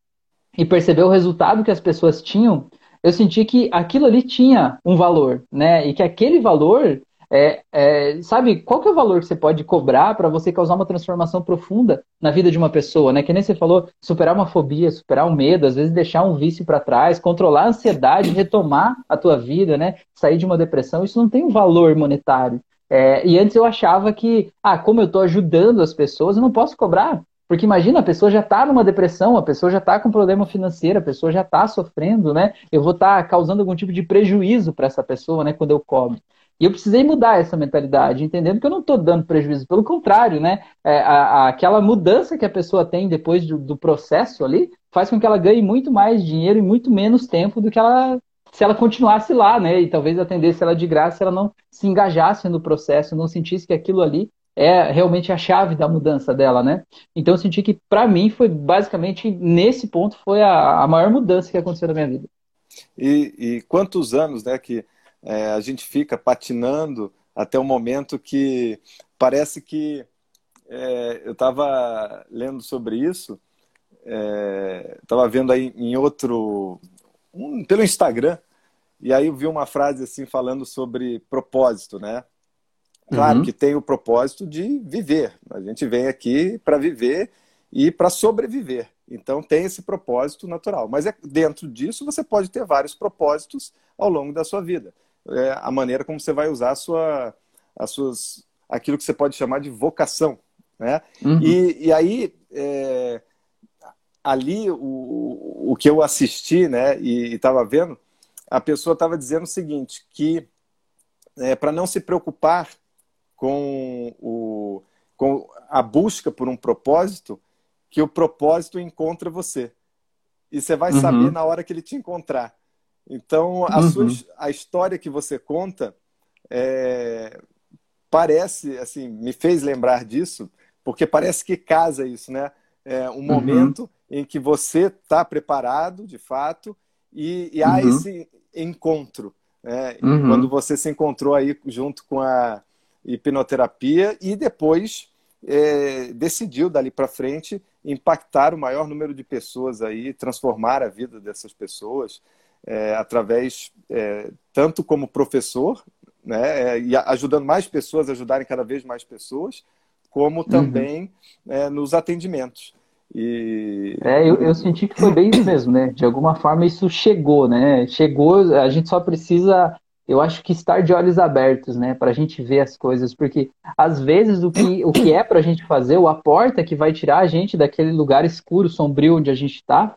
e perceber o resultado que as pessoas tinham, eu senti que aquilo ali tinha um valor, né? E que aquele valor é, é, sabe, qual que é o valor que você pode cobrar para você causar uma transformação profunda na vida de uma pessoa, né? Que nem você falou, superar uma fobia, superar um medo, às vezes deixar um vício para trás, controlar a ansiedade, retomar a tua vida, né? Sair de uma depressão, isso não tem um valor monetário. É, e antes eu achava que, ah, como eu estou ajudando as pessoas, eu não posso cobrar. Porque imagina, a pessoa já está numa depressão, a pessoa já está com problema financeiro, a pessoa já está sofrendo, né? Eu vou estar tá causando algum tipo de prejuízo para essa pessoa, né? Quando eu cobro. E eu precisei mudar essa mentalidade, entendendo que eu não estou dando prejuízo, pelo contrário, né? É, a, a, aquela mudança que a pessoa tem depois do, do, processo ali faz com que ela ganhe muito mais dinheiro e muito menos tempo do que ela se ela continuasse lá, né? E talvez atendesse ela de graça se ela não se engajasse no processo, não sentisse que aquilo ali é realmente a chave da mudança dela, né? Então eu senti que para mim foi basicamente nesse ponto foi a, a, maior mudança que aconteceu na minha vida. E, e quantos anos, né, que é, a gente fica patinando até o momento que parece que é, eu estava lendo sobre isso, estava é, vendo aí em outro um, pelo Instagram e aí eu vi uma frase assim falando sobre propósito, né? Claro uhum. que tem o propósito de viver. A gente vem aqui para viver e para sobreviver. Então tem esse propósito natural. Mas é, dentro disso você pode ter vários propósitos ao longo da sua vida. É a maneira como você vai usar a sua, as suas, aquilo que você pode chamar de vocação. Né? Uhum. E, e aí, é, ali, o, o que eu assisti né, e estava vendo, a pessoa estava dizendo o seguinte, que é, para não se preocupar com, o, com a busca por um propósito, que o propósito encontra você. E você vai uhum. saber na hora que ele te encontrar. Então, a, uhum. sua, a história que você conta é, parece, assim, me fez lembrar disso, porque parece que casa isso, né? É um uhum. momento em que você está preparado, de fato, e, e há uhum. esse encontro. Né? Uhum. Quando você se encontrou aí junto com a, hipnoterapia e depois é, decidiu dali para frente impactar o maior número de pessoas aí, transformar a vida dessas pessoas é, através é, tanto como professor, né, é, e ajudando mais pessoas a ajudarem cada vez mais pessoas, como uhum. também uhum. nos atendimentos. E... É, eu, eu senti que foi bem isso mesmo, né? De alguma forma isso chegou, né? Chegou, a gente só precisa eu acho que estar de olhos abertos, né, para a gente ver as coisas, porque às vezes o que, o que é para a gente fazer, ou a porta que vai tirar a gente daquele lugar escuro, sombrio onde a gente está,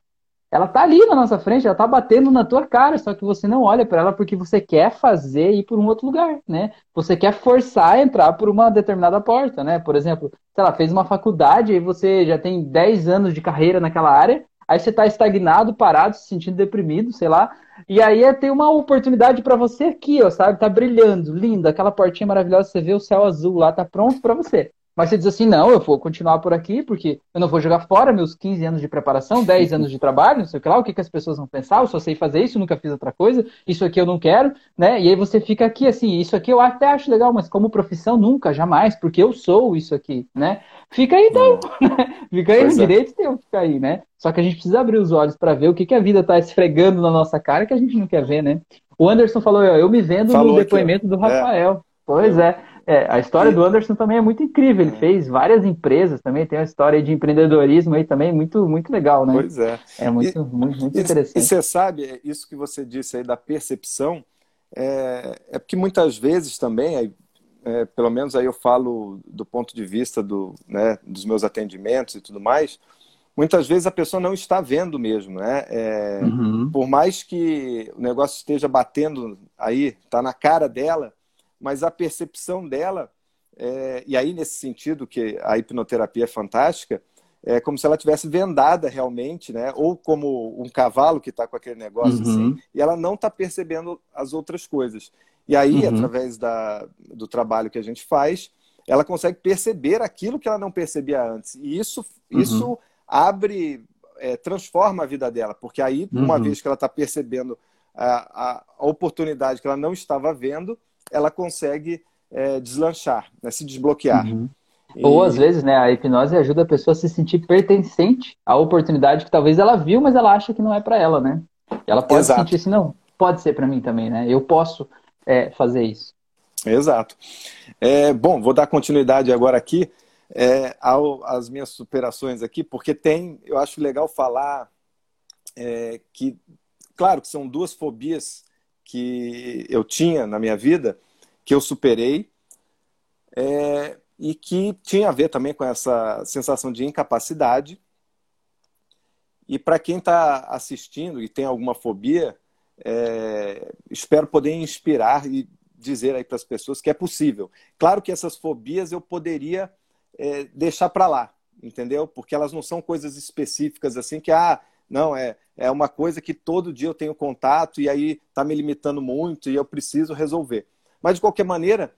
ela tá ali na nossa frente, ela tá batendo na tua cara, só que você não olha para ela porque você quer fazer ir por um outro lugar, né? Você quer forçar a entrar por uma determinada porta, né? Por exemplo, sei lá, fez uma faculdade e você já tem 10 anos de carreira naquela área, aí você está estagnado, parado, se sentindo deprimido, sei lá, e aí é tem uma oportunidade para você aqui, ó, sabe? Tá brilhando, lindo, aquela portinha maravilhosa, você vê o céu azul lá, tá pronto para você. Mas você diz assim, não, eu vou continuar por aqui, porque eu não vou jogar fora meus 15 anos de preparação, 10 anos de trabalho, não sei o que lá, o que, que as pessoas vão pensar, eu só sei fazer isso, nunca fiz outra coisa, isso aqui eu não quero, né? E aí você fica aqui assim, isso aqui eu até acho legal, mas como profissão nunca, jamais, porque eu sou isso aqui, né? Fica aí então, né? Fica aí pois no é. direito de ficar aí, né? Só que a gente precisa abrir os olhos para ver o que, que a vida está esfregando na nossa cara que a gente não quer ver, né? O Anderson falou, eu me vendo falou no depoimento do é. Rafael. É. Pois é. É, a história do Anderson também é muito incrível. Ele é. fez várias empresas também, tem uma história de empreendedorismo aí também muito, muito legal, né? Pois é. É muito, e, muito, muito interessante. E você sabe, isso que você disse aí da percepção, é, é porque muitas vezes também, é, pelo menos aí eu falo do ponto de vista do, né, dos meus atendimentos e tudo mais, muitas vezes a pessoa não está vendo mesmo, né? É, uhum. Por mais que o negócio esteja batendo aí, está na cara dela, mas a percepção dela, é, e aí nesse sentido que a hipnoterapia é fantástica, é como se ela tivesse vendada realmente, né? Ou como um cavalo que está com aquele negócio uhum. assim, e ela não está percebendo as outras coisas. E aí, uhum. através da, do trabalho que a gente faz, ela consegue perceber aquilo que ela não percebia antes. E isso, uhum. isso abre, é, transforma a vida dela, porque aí, uma uhum. vez que ela está percebendo a, a, a oportunidade que ela não estava vendo, ela consegue é, deslanchar, né, se desbloquear. Uhum. E... Ou às vezes, né, a hipnose ajuda a pessoa a se sentir pertencente à oportunidade que talvez ela viu, mas ela acha que não é para ela, né? Ela pode Exato. sentir assim, não, pode ser para mim também, né? Eu posso é, fazer isso. Exato. É, bom, vou dar continuidade agora aqui é, ao, às minhas superações aqui, porque tem, eu acho legal falar é, que, claro, que são duas fobias que eu tinha na minha vida, que eu superei, é, e que tinha a ver também com essa sensação de incapacidade. E para quem está assistindo e tem alguma fobia, é, espero poder inspirar e dizer aí para as pessoas que é possível. Claro que essas fobias eu poderia é, deixar para lá, entendeu? Porque elas não são coisas específicas assim que, ah, não, é, é uma coisa que todo dia eu tenho contato e aí está me limitando muito e eu preciso resolver. Mas, de qualquer maneira,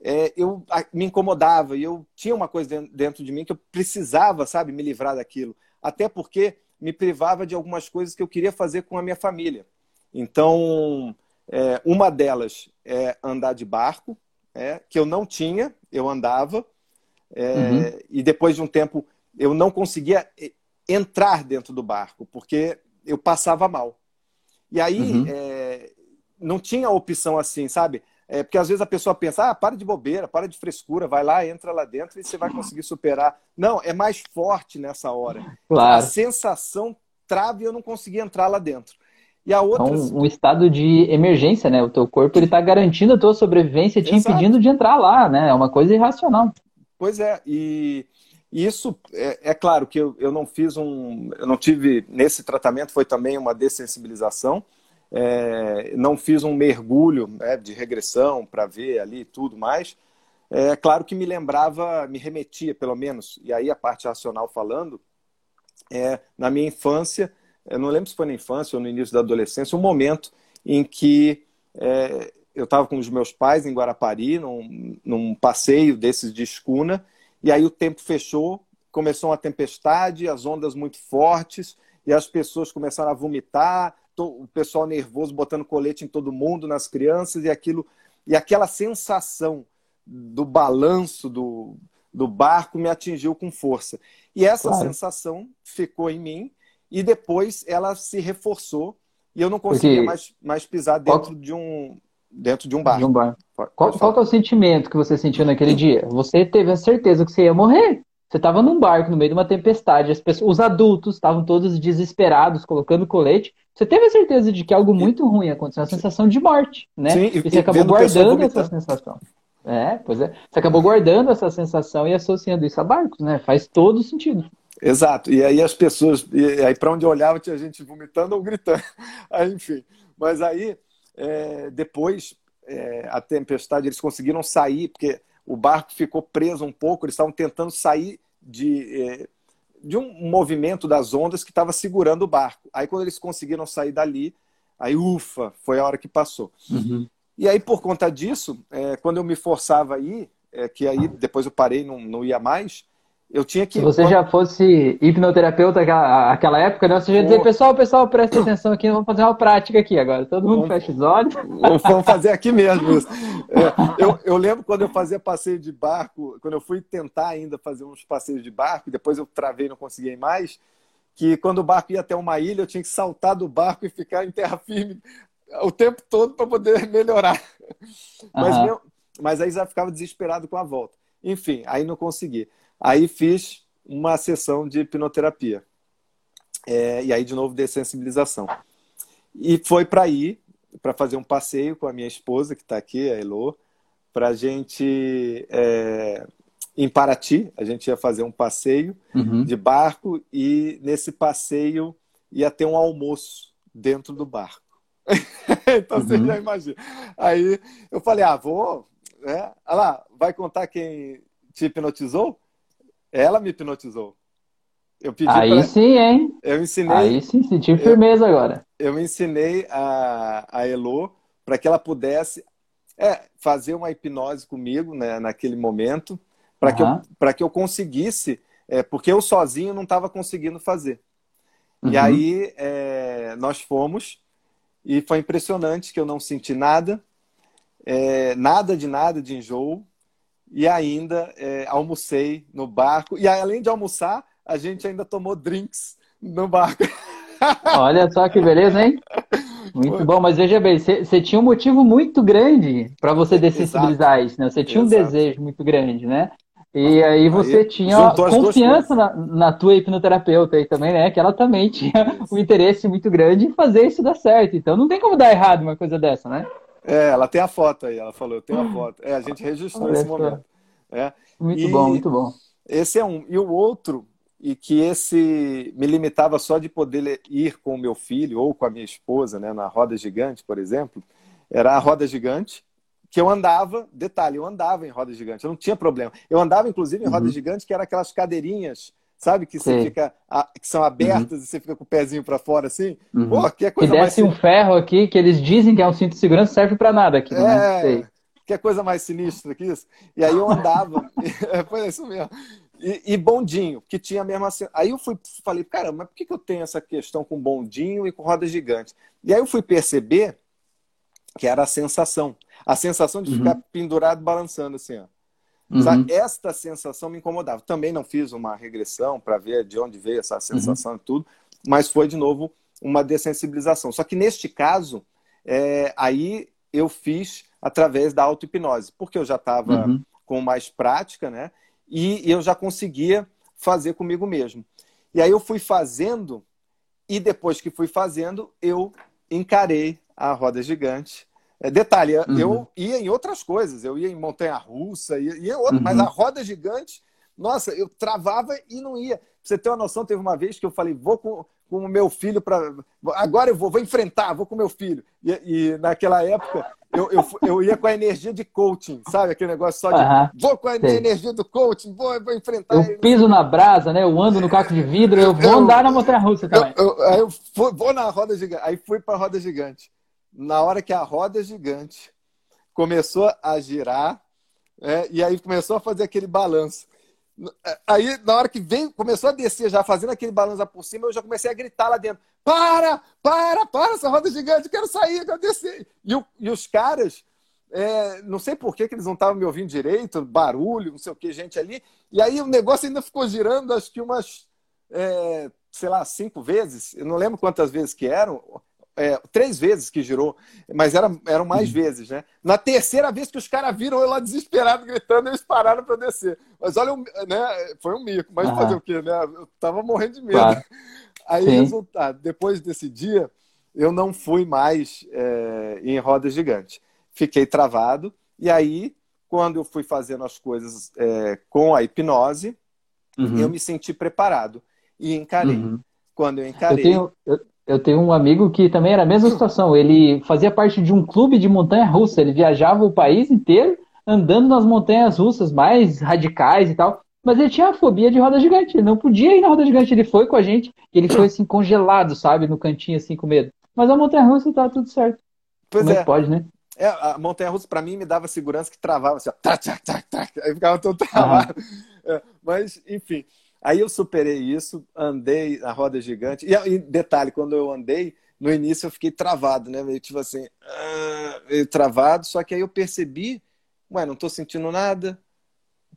é, eu me incomodava e eu tinha uma coisa dentro de mim que eu precisava, sabe, me livrar daquilo. Até porque me privava de algumas coisas que eu queria fazer com a minha família. Então, é, uma delas é andar de barco, é, que eu não tinha, eu andava, é, uhum. e depois de um tempo eu não conseguia entrar dentro do barco, porque eu passava mal. E aí uhum. é, não tinha opção assim, sabe? É, porque às vezes a pessoa pensa, ah, para de bobeira, para de frescura, vai lá, entra lá dentro e você vai conseguir superar. Não, é mais forte nessa hora. Claro. A sensação trava e eu não conseguia entrar lá dentro. E a outra... É um, um, estado de emergência, né? O teu corpo ele está garantindo a tua sobrevivência, te Exato. impedindo de entrar lá, né? É uma coisa irracional. Pois é, e e isso, é, é claro que eu, eu não fiz um. Eu não tive. Nesse tratamento foi também uma dessensibilização. É, não fiz um mergulho né, de regressão para ver ali tudo mais. É claro que me lembrava, me remetia, pelo menos, e aí a parte racional falando, é, na minha infância, eu não lembro se foi na infância ou no início da adolescência, um momento em que é, eu estava com os meus pais em Guarapari, num, num passeio desses de escuna, e aí o tempo fechou, começou uma tempestade, as ondas muito fortes, e as pessoas começaram a vomitar, o pessoal nervoso botando colete em todo mundo, nas crianças, e aquilo e aquela sensação do balanço do, do barco me atingiu com força. E essa claro. sensação ficou em mim, e depois ela se reforçou, e eu não conseguia Porque... mais, mais pisar dentro de um dentro de um bar. De um bar. Qual, qual é o sentimento que você sentiu naquele dia? Você teve a certeza que você ia morrer. Você estava num barco no meio de uma tempestade, as pessoas, os adultos estavam todos desesperados, colocando colete. Você teve a certeza de que algo muito ruim aconteceu, uma sensação de morte, né? Sim, e, você acabou guardando essa sensação. É, pois é. Você acabou guardando essa sensação e associando isso a barcos, né? Faz todo sentido. Exato. E aí as pessoas, e aí para onde eu olhava tinha gente vomitando ou gritando. Aí, enfim. Mas aí é, depois, é, a tempestade, eles conseguiram sair, porque o barco ficou preso um pouco, eles estavam tentando sair de, é, de um movimento das ondas que estava segurando o barco. Aí, quando eles conseguiram sair dali, aí, ufa, foi a hora que passou. Uhum. E aí, por conta disso, é, quando eu me forçava a ir, é, que aí depois eu parei, não, não ia mais, eu tinha que. Se você já fosse hipnoterapeuta naquela aquela época, né? Você já dizer, pessoal, pessoal, presta atenção aqui, vamos fazer uma prática aqui agora. Todo mundo vamos, fecha os olhos. Vamos fazer aqui mesmo isso. É, eu, eu lembro quando eu fazia passeio de barco, quando eu fui tentar ainda fazer uns passeios de barco, depois eu travei e não consegui mais, que quando o barco ia até uma ilha, eu tinha que saltar do barco e ficar em terra firme o tempo todo para poder melhorar. Mas, meu, mas aí já ficava desesperado com a volta. Enfim, aí não consegui. Aí fiz uma sessão de hipnoterapia. É, e aí, de novo, dessensibilização. E foi para ir, para fazer um passeio com a minha esposa, que está aqui, a Elo, para a gente, é, em Paraty, a gente ia fazer um passeio uhum. de barco e nesse passeio ia ter um almoço dentro do barco. então uhum. você já imagina. Aí eu falei, ah, vou. Né? Olha lá, vai contar quem te hipnotizou? Ela me hipnotizou. Eu pedi Aí pra... sim, hein? Eu ensinei. Aí sim, senti firmeza eu, agora. Eu ensinei a, a Elo para que ela pudesse é, fazer uma hipnose comigo né, naquele momento, para uhum. que, eu, que eu conseguisse, é, porque eu sozinho não estava conseguindo fazer. Uhum. E aí é, nós fomos, e foi impressionante que eu não senti nada, é, nada de nada de enjoo, e ainda é, almocei no barco. E além de almoçar, a gente ainda tomou drinks no barco. Olha só que beleza, hein? Muito Foi. bom, mas veja bem, você tinha um motivo muito grande para você dessensibilizar Exato. isso, né? Você tinha Exato. um desejo muito grande, né? E aí você aí, tinha confiança na, na, tua hipnoterapeuta aí também, né? Que ela também tinha um interesse muito grande em fazer isso dar certo. Então não tem como dar errado uma coisa dessa, né? É, ela tem a foto aí, ela falou, eu tenho a foto. É, a gente registrou esse momento. É. Muito e bom, muito bom. Esse é um. E o outro, e que esse me limitava só de poder ir com o meu filho ou com a minha esposa, né, na roda gigante, por exemplo, era a roda gigante, que eu andava, detalhe, eu andava em roda gigante, eu não tinha problema. Eu andava, inclusive, em roda uhum. gigante, que era aquelas cadeirinhas sabe? Que você fica, que são abertas uhum. e você fica com o pezinho para fora assim. Uhum. Pô, que é coisa e desce mais... um ferro aqui que eles dizem que é um cinto de segurança serve para nada aqui, né? é, Que é coisa mais sinistra que isso. E aí eu andava, foi isso mesmo. E, e, bondinho, que tinha a mesma. Aí eu fui, falei, cara, mas por que, que eu tenho essa questão com bondinho e com roda gigante? E aí eu fui perceber que era a sensação. A sensação de uhum. ficar pendurado balançando assim, ó. Uhum. Esta sensação me incomodava. Também não fiz uma regressão para ver de onde veio essa sensação uhum. e tudo, mas foi de novo uma dessensibilização. Só que neste caso, é, aí eu fiz através da auto-hipnose, porque eu já estava uhum. com mais prática, né? E, eu já conseguia fazer comigo mesmo. E aí eu fui fazendo, e depois que fui fazendo, eu encarei a roda gigante detalhe, uhum. eu ia em outras coisas, eu ia em montanha-russa, ia, ia outro, uhum. mas a roda gigante, nossa, eu travava e não ia. Pra você ter uma noção, teve uma vez que eu falei, vou com, com o meu filho para. Agora eu vou, vou enfrentar, vou com o meu filho. E, e naquela época, eu, eu, eu, ia com a energia de coaching, sabe? Aquele negócio só de uhum. vou com a Sei. energia do coaching, vou, vou enfrentar. Eu piso na brasa, né? Eu ando no caco de vidro, eu vou eu, andar na montanha russa também. Eu, eu, eu fui, vou na roda gigante. Aí fui para a roda gigante na hora que a roda gigante começou a girar, é, e aí começou a fazer aquele balanço. Aí, na hora que vem, começou a descer, já fazendo aquele balanço por cima, eu já comecei a gritar lá dentro: para, para, para essa roda gigante, quero sair, quero descer. E, o, e os caras, é, não sei por que, que eles não estavam me ouvindo direito, barulho, não sei o que, gente ali. E aí o negócio ainda ficou girando, acho que umas, é, sei lá, cinco vezes, eu não lembro quantas vezes que eram é, três vezes que girou, mas era, eram mais uhum. vezes, né? Na terceira vez que os caras viram eu lá desesperado, gritando, eles pararam para descer. Mas olha, né? Foi um mico, mas uhum. fazer o quê, né? Eu tava morrendo de medo. Claro. Aí, Sim. resultado, depois desse dia, eu não fui mais é, em roda gigante. Fiquei travado, e aí, quando eu fui fazendo as coisas é, com a hipnose, uhum. eu me senti preparado e encarei. Uhum. Quando eu encarei. Eu tenho, eu, eu tenho um amigo que também era a mesma situação. Ele fazia parte de um clube de montanha russa. Ele viajava o país inteiro andando nas montanhas russas mais radicais e tal. Mas ele tinha a fobia de roda gigante. Ele não podia ir na roda gigante. Ele foi com a gente. Ele foi assim congelado, sabe, no cantinho assim com medo. Mas a montanha russa tá tudo certo. Pois Como é. pode, né? É, a montanha-russa, para mim, me dava segurança que travava assim, ó, tac, tac, tac, tac, aí ficava todo travado. Uhum. É, mas, enfim, aí eu superei isso, andei na roda gigante. E, e, detalhe, quando eu andei, no início eu fiquei travado, né? Meio tipo assim, uh, meio travado, só que aí eu percebi, ué, não tô sentindo nada.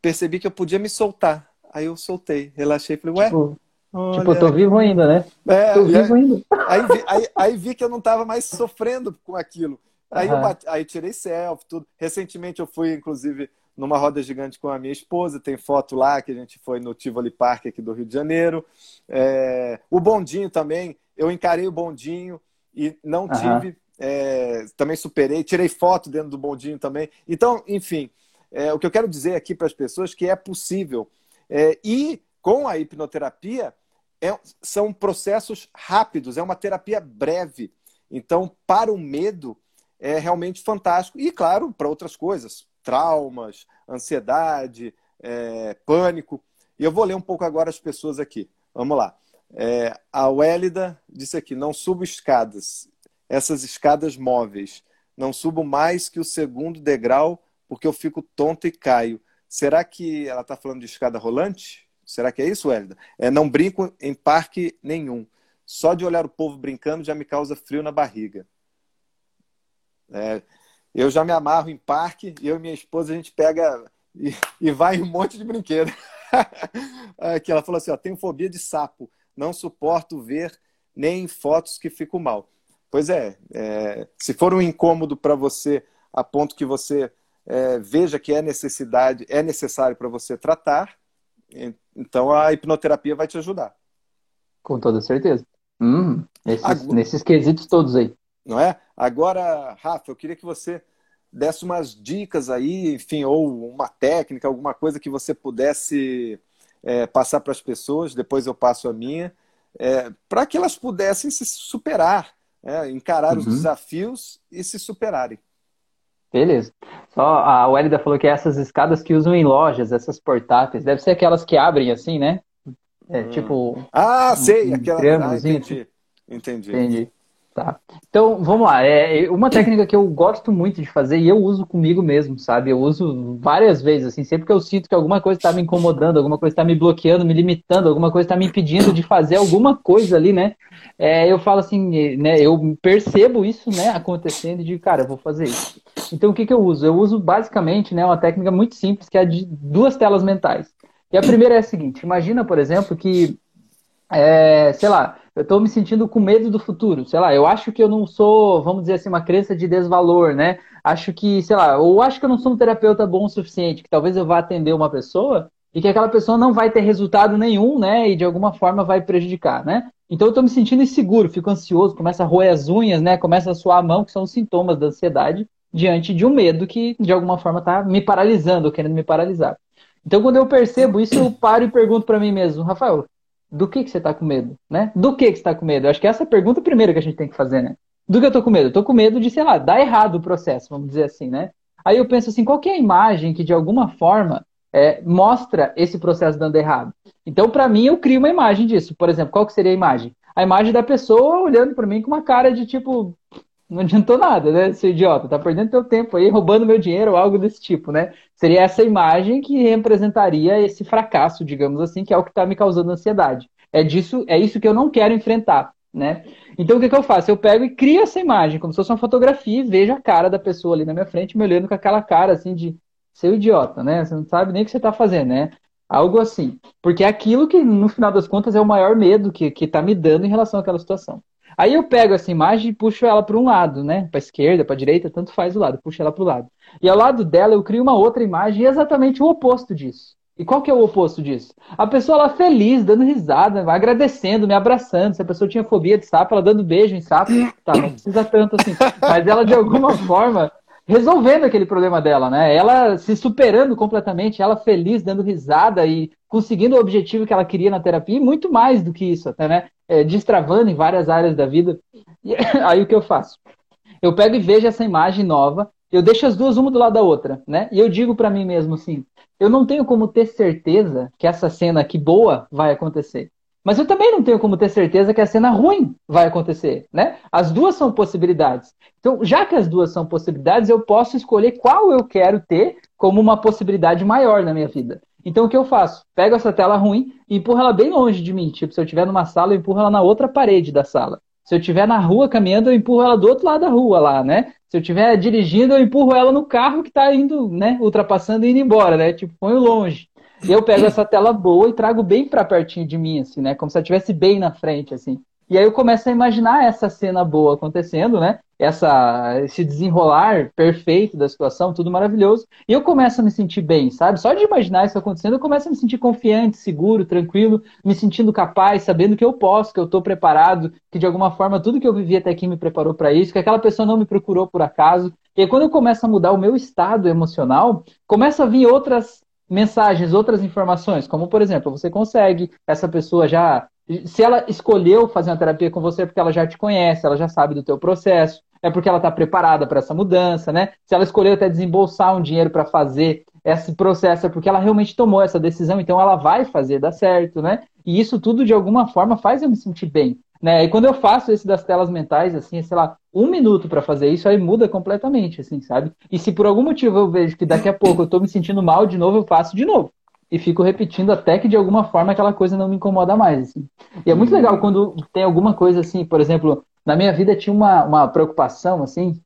Percebi que eu podia me soltar. Aí eu soltei, relaxei, falei, ué. Tipo, olha... tipo eu tô vivo ainda, né? É, tô vivo aí, ainda. Aí, aí, aí vi que eu não tava mais sofrendo com aquilo. Aí, uhum. eu bate, aí tirei selfie, tudo. Recentemente eu fui, inclusive, numa roda gigante com a minha esposa. Tem foto lá que a gente foi no Tivoli Park aqui do Rio de Janeiro. É... O bondinho também. Eu encarei o bondinho e não uhum. tive. É... Também superei. Tirei foto dentro do bondinho também. Então, enfim, é... o que eu quero dizer aqui para as pessoas é que é possível. É, e com a hipnoterapia, é... são processos rápidos, é uma terapia breve. Então, para o medo, é realmente fantástico. E, claro, para outras coisas, traumas, ansiedade, é, pânico. E eu vou ler um pouco agora as pessoas aqui. Vamos lá. É, a Wélida disse aqui: não subo escadas, essas escadas móveis. Não subo mais que o segundo degrau porque eu fico tonto e caio. Será que ela está falando de escada rolante? Será que é isso, Wélida? É, não brinco em parque nenhum. Só de olhar o povo brincando já me causa frio na barriga. É, eu já me amarro em parque, eu e minha esposa, a gente pega e, e vai em um monte de brinquedo. Aqui ela falou assim: ó, tenho fobia de sapo, não suporto ver nem fotos que fico mal. Pois é, é se for um incômodo para você a ponto que você é, veja que é necessidade, é necessário para você tratar, então a hipnoterapia vai te ajudar. Com toda certeza. Hum, nesses, nesses quesitos todos aí não é? Agora, Rafa, eu queria que você desse umas dicas aí, enfim, ou uma técnica, alguma coisa que você pudesse é, passar para as pessoas, depois eu passo a minha, é, para que elas pudessem se superar, é, encarar uhum. os desafios e se superarem. Beleza. Só a Wélida falou que essas escadas que usam em lojas, essas portáteis, deve ser aquelas que abrem assim, né? É, hum. Tipo. Ah, sei, um, aquela. Ah, entendi. Entendi. Entendi. Tá. Então, vamos lá. É uma técnica que eu gosto muito de fazer e eu uso comigo mesmo, sabe? Eu uso várias vezes, assim, sempre que eu sinto que alguma coisa está me incomodando, alguma coisa está me bloqueando, me limitando, alguma coisa está me impedindo de fazer alguma coisa ali, né? É, eu falo assim, né? Eu percebo isso, né, acontecendo e digo, cara, eu vou fazer isso. Então, o que, que eu uso? Eu uso basicamente, né, uma técnica muito simples que é de duas telas mentais. E a primeira é a seguinte: imagina, por exemplo, que, é, sei lá, eu estou me sentindo com medo do futuro. Sei lá, eu acho que eu não sou, vamos dizer assim, uma crença de desvalor, né? Acho que, sei lá, ou acho que eu não sou um terapeuta bom o suficiente, que talvez eu vá atender uma pessoa e que aquela pessoa não vai ter resultado nenhum, né? E de alguma forma vai prejudicar, né? Então eu estou me sentindo inseguro, fico ansioso, começa a roer as unhas, né? Começa a suar a mão, que são os sintomas da ansiedade, diante de um medo que de alguma forma está me paralisando, querendo me paralisar. Então quando eu percebo isso, eu paro e pergunto para mim mesmo, Rafael, do que, que você está com medo, né? Do que, que você está com medo? Eu acho que essa é a pergunta primeira que a gente tem que fazer, né? Do que eu tô com medo? Eu tô com medo de, sei lá, dar errado o processo, vamos dizer assim, né? Aí eu penso assim, qual é a imagem que de alguma forma é, mostra esse processo dando errado? Então, para mim, eu crio uma imagem disso. Por exemplo, qual que seria a imagem? A imagem da pessoa olhando para mim com uma cara de tipo, não adiantou nada, né? Seu idiota, tá perdendo teu tempo aí, roubando meu dinheiro ou algo desse tipo, né? Seria essa imagem que representaria esse fracasso, digamos assim, que é o que está me causando ansiedade. É disso, é isso que eu não quero enfrentar, né? Então o que, que eu faço? Eu pego e crio essa imagem, como se fosse uma fotografia, e vejo a cara da pessoa ali na minha frente, me olhando com aquela cara assim de seu idiota, né? Você não sabe nem o que você está fazendo, né? Algo assim. Porque é aquilo que, no final das contas, é o maior medo que, que tá me dando em relação àquela situação. Aí eu pego essa imagem e puxo ela para um lado, né? Para esquerda, para direita, tanto faz o lado, puxo ela para o lado. E ao lado dela eu crio uma outra imagem exatamente o oposto disso. E qual que é o oposto disso? A pessoa lá feliz, dando risada, agradecendo, me abraçando. Se a pessoa tinha fobia de sapo, ela dando beijo em sapo, tá, não precisa tanto assim. Mas ela de alguma forma resolvendo aquele problema dela, né? Ela se superando completamente, ela feliz, dando risada e conseguindo o objetivo que ela queria na terapia, e muito mais do que isso, até, né? É, destravando em várias áreas da vida. E aí o que eu faço? Eu pego e vejo essa imagem nova, eu deixo as duas uma do lado da outra, né? E eu digo para mim mesmo assim: eu não tenho como ter certeza que essa cena aqui boa vai acontecer. Mas eu também não tenho como ter certeza que a cena ruim vai acontecer, né? As duas são possibilidades. Então, já que as duas são possibilidades, eu posso escolher qual eu quero ter como uma possibilidade maior na minha vida. Então, o que eu faço? Pego essa tela ruim e empurro ela bem longe de mim. Tipo, se eu estiver numa sala, eu empurro ela na outra parede da sala. Se eu estiver na rua caminhando, eu empurro ela do outro lado da rua lá, né? Se eu estiver dirigindo, eu empurro ela no carro que está indo, né? Ultrapassando e indo embora, né? Tipo, ponho longe. E eu pego essa tela boa e trago bem para pertinho de mim, assim, né? Como se ela estivesse bem na frente, assim. E aí eu começo a imaginar essa cena boa acontecendo, né? Essa, esse desenrolar perfeito da situação, tudo maravilhoso. E eu começo a me sentir bem, sabe? Só de imaginar isso acontecendo, eu começo a me sentir confiante, seguro, tranquilo, me sentindo capaz, sabendo que eu posso, que eu estou preparado, que de alguma forma tudo que eu vivi até aqui me preparou para isso, que aquela pessoa não me procurou por acaso. E aí, quando eu começo a mudar o meu estado emocional, começa a vir outras mensagens, outras informações, como por exemplo, você consegue, essa pessoa já se ela escolheu fazer uma terapia com você é porque ela já te conhece, ela já sabe do teu processo, é porque ela está preparada para essa mudança, né? Se ela escolheu até desembolsar um dinheiro para fazer esse processo, é porque ela realmente tomou essa decisão, então ela vai fazer dar certo, né? E isso tudo, de alguma forma, faz eu me sentir bem. Né? E quando eu faço esse das telas mentais, assim, sei lá, um minuto para fazer isso, aí muda completamente, assim, sabe? E se por algum motivo eu vejo que daqui a pouco eu tô me sentindo mal de novo, eu faço de novo. E fico repetindo até que de alguma forma aquela coisa não me incomoda mais, assim. E é muito uhum. legal quando tem alguma coisa assim, por exemplo, na minha vida tinha uma, uma preocupação, assim,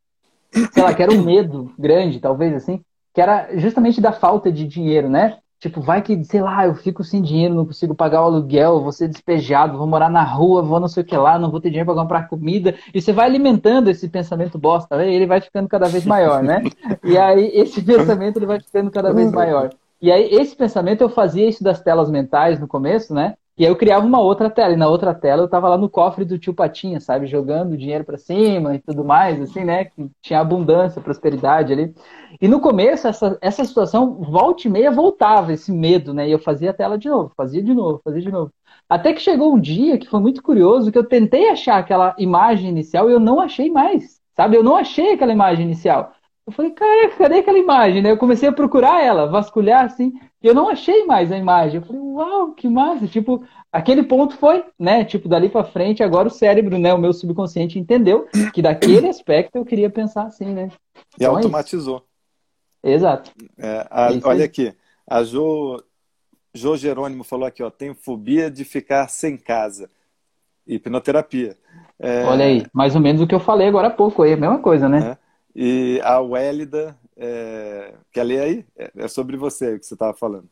sei lá, que era um medo grande, talvez, assim, que era justamente da falta de dinheiro, né? Tipo, vai que, sei lá, eu fico sem dinheiro, não consigo pagar o aluguel, vou ser despejado, vou morar na rua, vou não sei o que lá, não vou ter dinheiro para comprar comida. E você vai alimentando esse pensamento bosta, né? Ele vai ficando cada vez maior, né? E aí esse pensamento ele vai ficando cada vez maior. E aí esse pensamento eu fazia isso das telas mentais no começo, né? E aí eu criava uma outra tela, e na outra tela eu tava lá no cofre do tio Patinha, sabe? Jogando dinheiro para cima e tudo mais, assim, né? Que tinha abundância, prosperidade ali. E no começo, essa, essa situação, volta e meia, voltava esse medo, né? E eu fazia a tela de novo, fazia de novo, fazia de novo. Até que chegou um dia que foi muito curioso, que eu tentei achar aquela imagem inicial e eu não achei mais, sabe? Eu não achei aquela imagem inicial. Eu falei, cara, cadê aquela imagem? Né? Eu comecei a procurar ela, vasculhar assim, e eu não achei mais a imagem. Eu falei, uau, que massa! Tipo, aquele ponto foi, né? Tipo, dali para frente, agora o cérebro, né? O meu subconsciente entendeu que daquele aspecto eu queria pensar assim, né? E então, automatizou. É Exato. É, a, olha aqui, a Jo, jo Jerônimo falou aqui, ó, tenho fobia de ficar sem casa. Hipnoterapia. É... Olha aí, mais ou menos o que eu falei agora há pouco aí, a mesma coisa, né? É. E a Wélida, é... quer ler aí? É, é sobre você que você estava falando.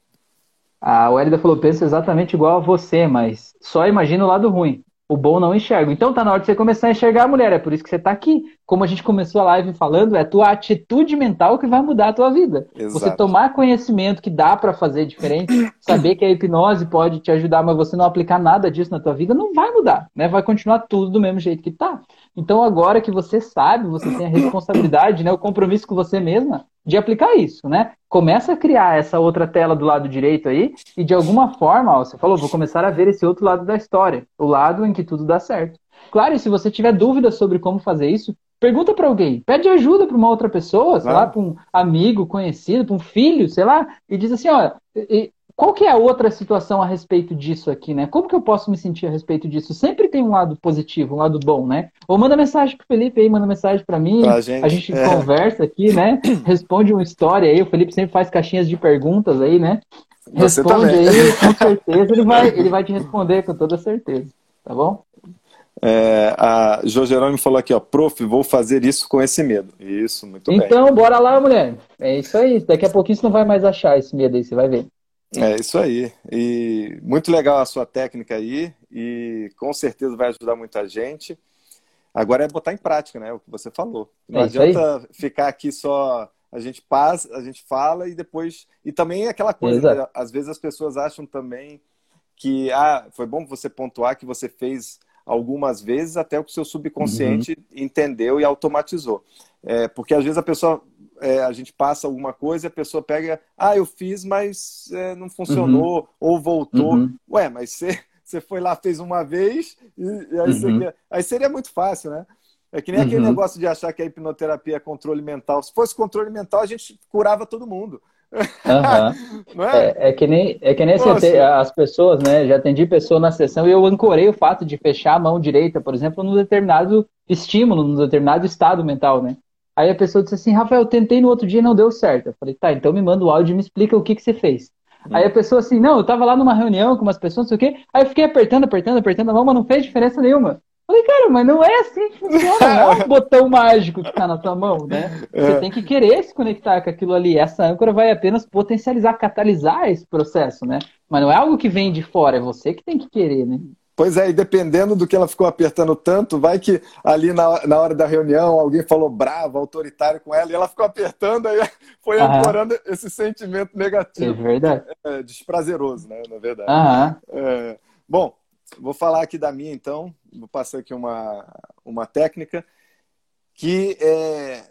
A Wélida falou, penso exatamente igual a você, mas só imagina o lado ruim. O bom não enxerga. Então tá na hora de você começar a enxergar a mulher. É por isso que você está aqui. Como a gente começou a live falando, é a tua atitude mental que vai mudar a tua vida. Exato. Você tomar conhecimento que dá para fazer diferente, saber que a hipnose pode te ajudar, mas você não aplicar nada disso na tua vida, não vai mudar, né? Vai continuar tudo do mesmo jeito que tá. Então agora que você sabe, você tem a responsabilidade, né, o compromisso com você mesma de aplicar isso, né? Começa a criar essa outra tela do lado direito aí e de alguma forma, ó, você falou, vou começar a ver esse outro lado da história, o lado em que tudo dá certo. Claro, e se você tiver dúvidas sobre como fazer isso, pergunta para alguém, pede ajuda para uma outra pessoa, sei lá, para um amigo conhecido, para um filho, sei lá, e diz assim, ó, qual que é a outra situação a respeito disso aqui, né? Como que eu posso me sentir a respeito disso? Sempre tem um lado positivo, um lado bom, né? Ou manda mensagem pro Felipe aí, manda mensagem para mim, pra gente, a gente é. conversa aqui, né? Responde uma história aí, o Felipe sempre faz caixinhas de perguntas aí, né? Responde aí, com certeza ele vai, ele vai te responder com toda certeza, tá bom? É, a Jo Jerônimo falou aqui, ó, prof, vou fazer isso com esse medo. Isso, muito então, bem. Então, bora lá, mulher. É isso aí. Daqui a pouquinho você não vai mais achar esse medo aí, você vai ver. É isso aí. E muito legal a sua técnica aí e com certeza vai ajudar muita gente. Agora é botar em prática, né? O que você falou. Não é adianta ficar aqui só a gente passa, a gente fala e depois e também é aquela coisa, né? às vezes as pessoas acham também que ah, foi bom você pontuar que você fez algumas vezes até o que o seu subconsciente uhum. entendeu e automatizou. É, porque às vezes a pessoa é, a gente passa alguma coisa e a pessoa pega, ah, eu fiz, mas é, não funcionou, uhum. ou voltou. Uhum. Ué, mas você, você foi lá, fez uma vez, e, e aí, uhum. você, aí, seria muito fácil, né? É que nem aquele uhum. negócio de achar que a hipnoterapia é controle mental. Se fosse controle mental, a gente curava todo mundo. Uhum. é? É, é? que nem, é que nem as pessoas, né? Já atendi pessoa na sessão e eu ancorei o fato de fechar a mão direita, por exemplo, num determinado estímulo, num determinado estado mental, né? Aí a pessoa disse assim, Rafael, eu tentei no outro dia e não deu certo. Eu falei, tá, então me manda o áudio e me explica o que, que você fez. Hum. Aí a pessoa assim, não, eu tava lá numa reunião com umas pessoas, não sei o quê. Aí eu fiquei apertando, apertando, apertando a mão, mas não fez diferença nenhuma. Falei, cara, mas não é assim que funciona, não é um botão mágico que está na tua mão, né? Você é. tem que querer se conectar com aquilo ali. Essa âncora vai apenas potencializar, catalisar esse processo, né? Mas não é algo que vem de fora, é você que tem que querer, né? Pois é, e dependendo do que ela ficou apertando tanto, vai que ali na, na hora da reunião alguém falou bravo, autoritário com ela, e ela ficou apertando, aí foi ancorando esse sentimento negativo. É verdade. É, desprazeroso, né? Na verdade. É, bom, Vou falar aqui da minha, então. Vou passar aqui uma, uma técnica que é,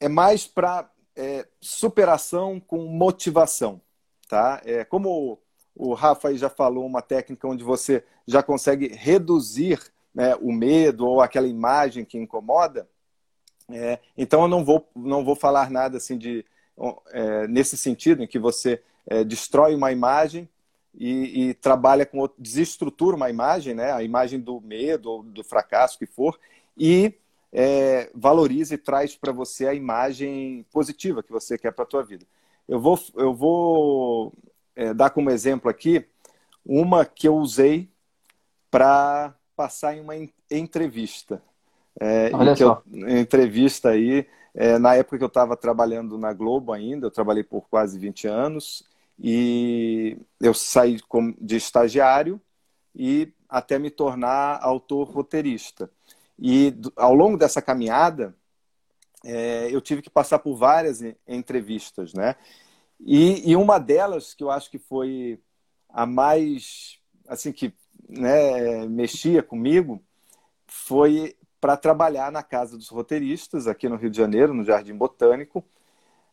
é mais para é, superação com motivação. Tá? É, como o Rafa já falou, uma técnica onde você já consegue reduzir né, o medo ou aquela imagem que incomoda. É, então eu não vou, não vou falar nada assim de é, nesse sentido em que você é, destrói uma imagem e, e, trabalha com desestrutura uma imagem, né, a imagem do medo ou do fracasso que for, e é, valoriza e traz para você a imagem positiva que você quer para a tua vida. Eu vou, eu vou é, dar como exemplo aqui uma que eu usei para passar em uma entrevista. É, Olha só. Eu, entrevista aí, é, na época que eu estava trabalhando na Globo ainda, eu trabalhei por quase 20 anos, e eu saí de estagiário e até me tornar autor roteirista. E ao longo dessa caminhada, é, eu tive que passar por várias entrevistas, né? E, e, uma delas que eu acho que foi a mais, assim, que né, mexia comigo, foi para trabalhar na Casa dos Roteiristas, aqui no Rio de Janeiro, no Jardim Botânico,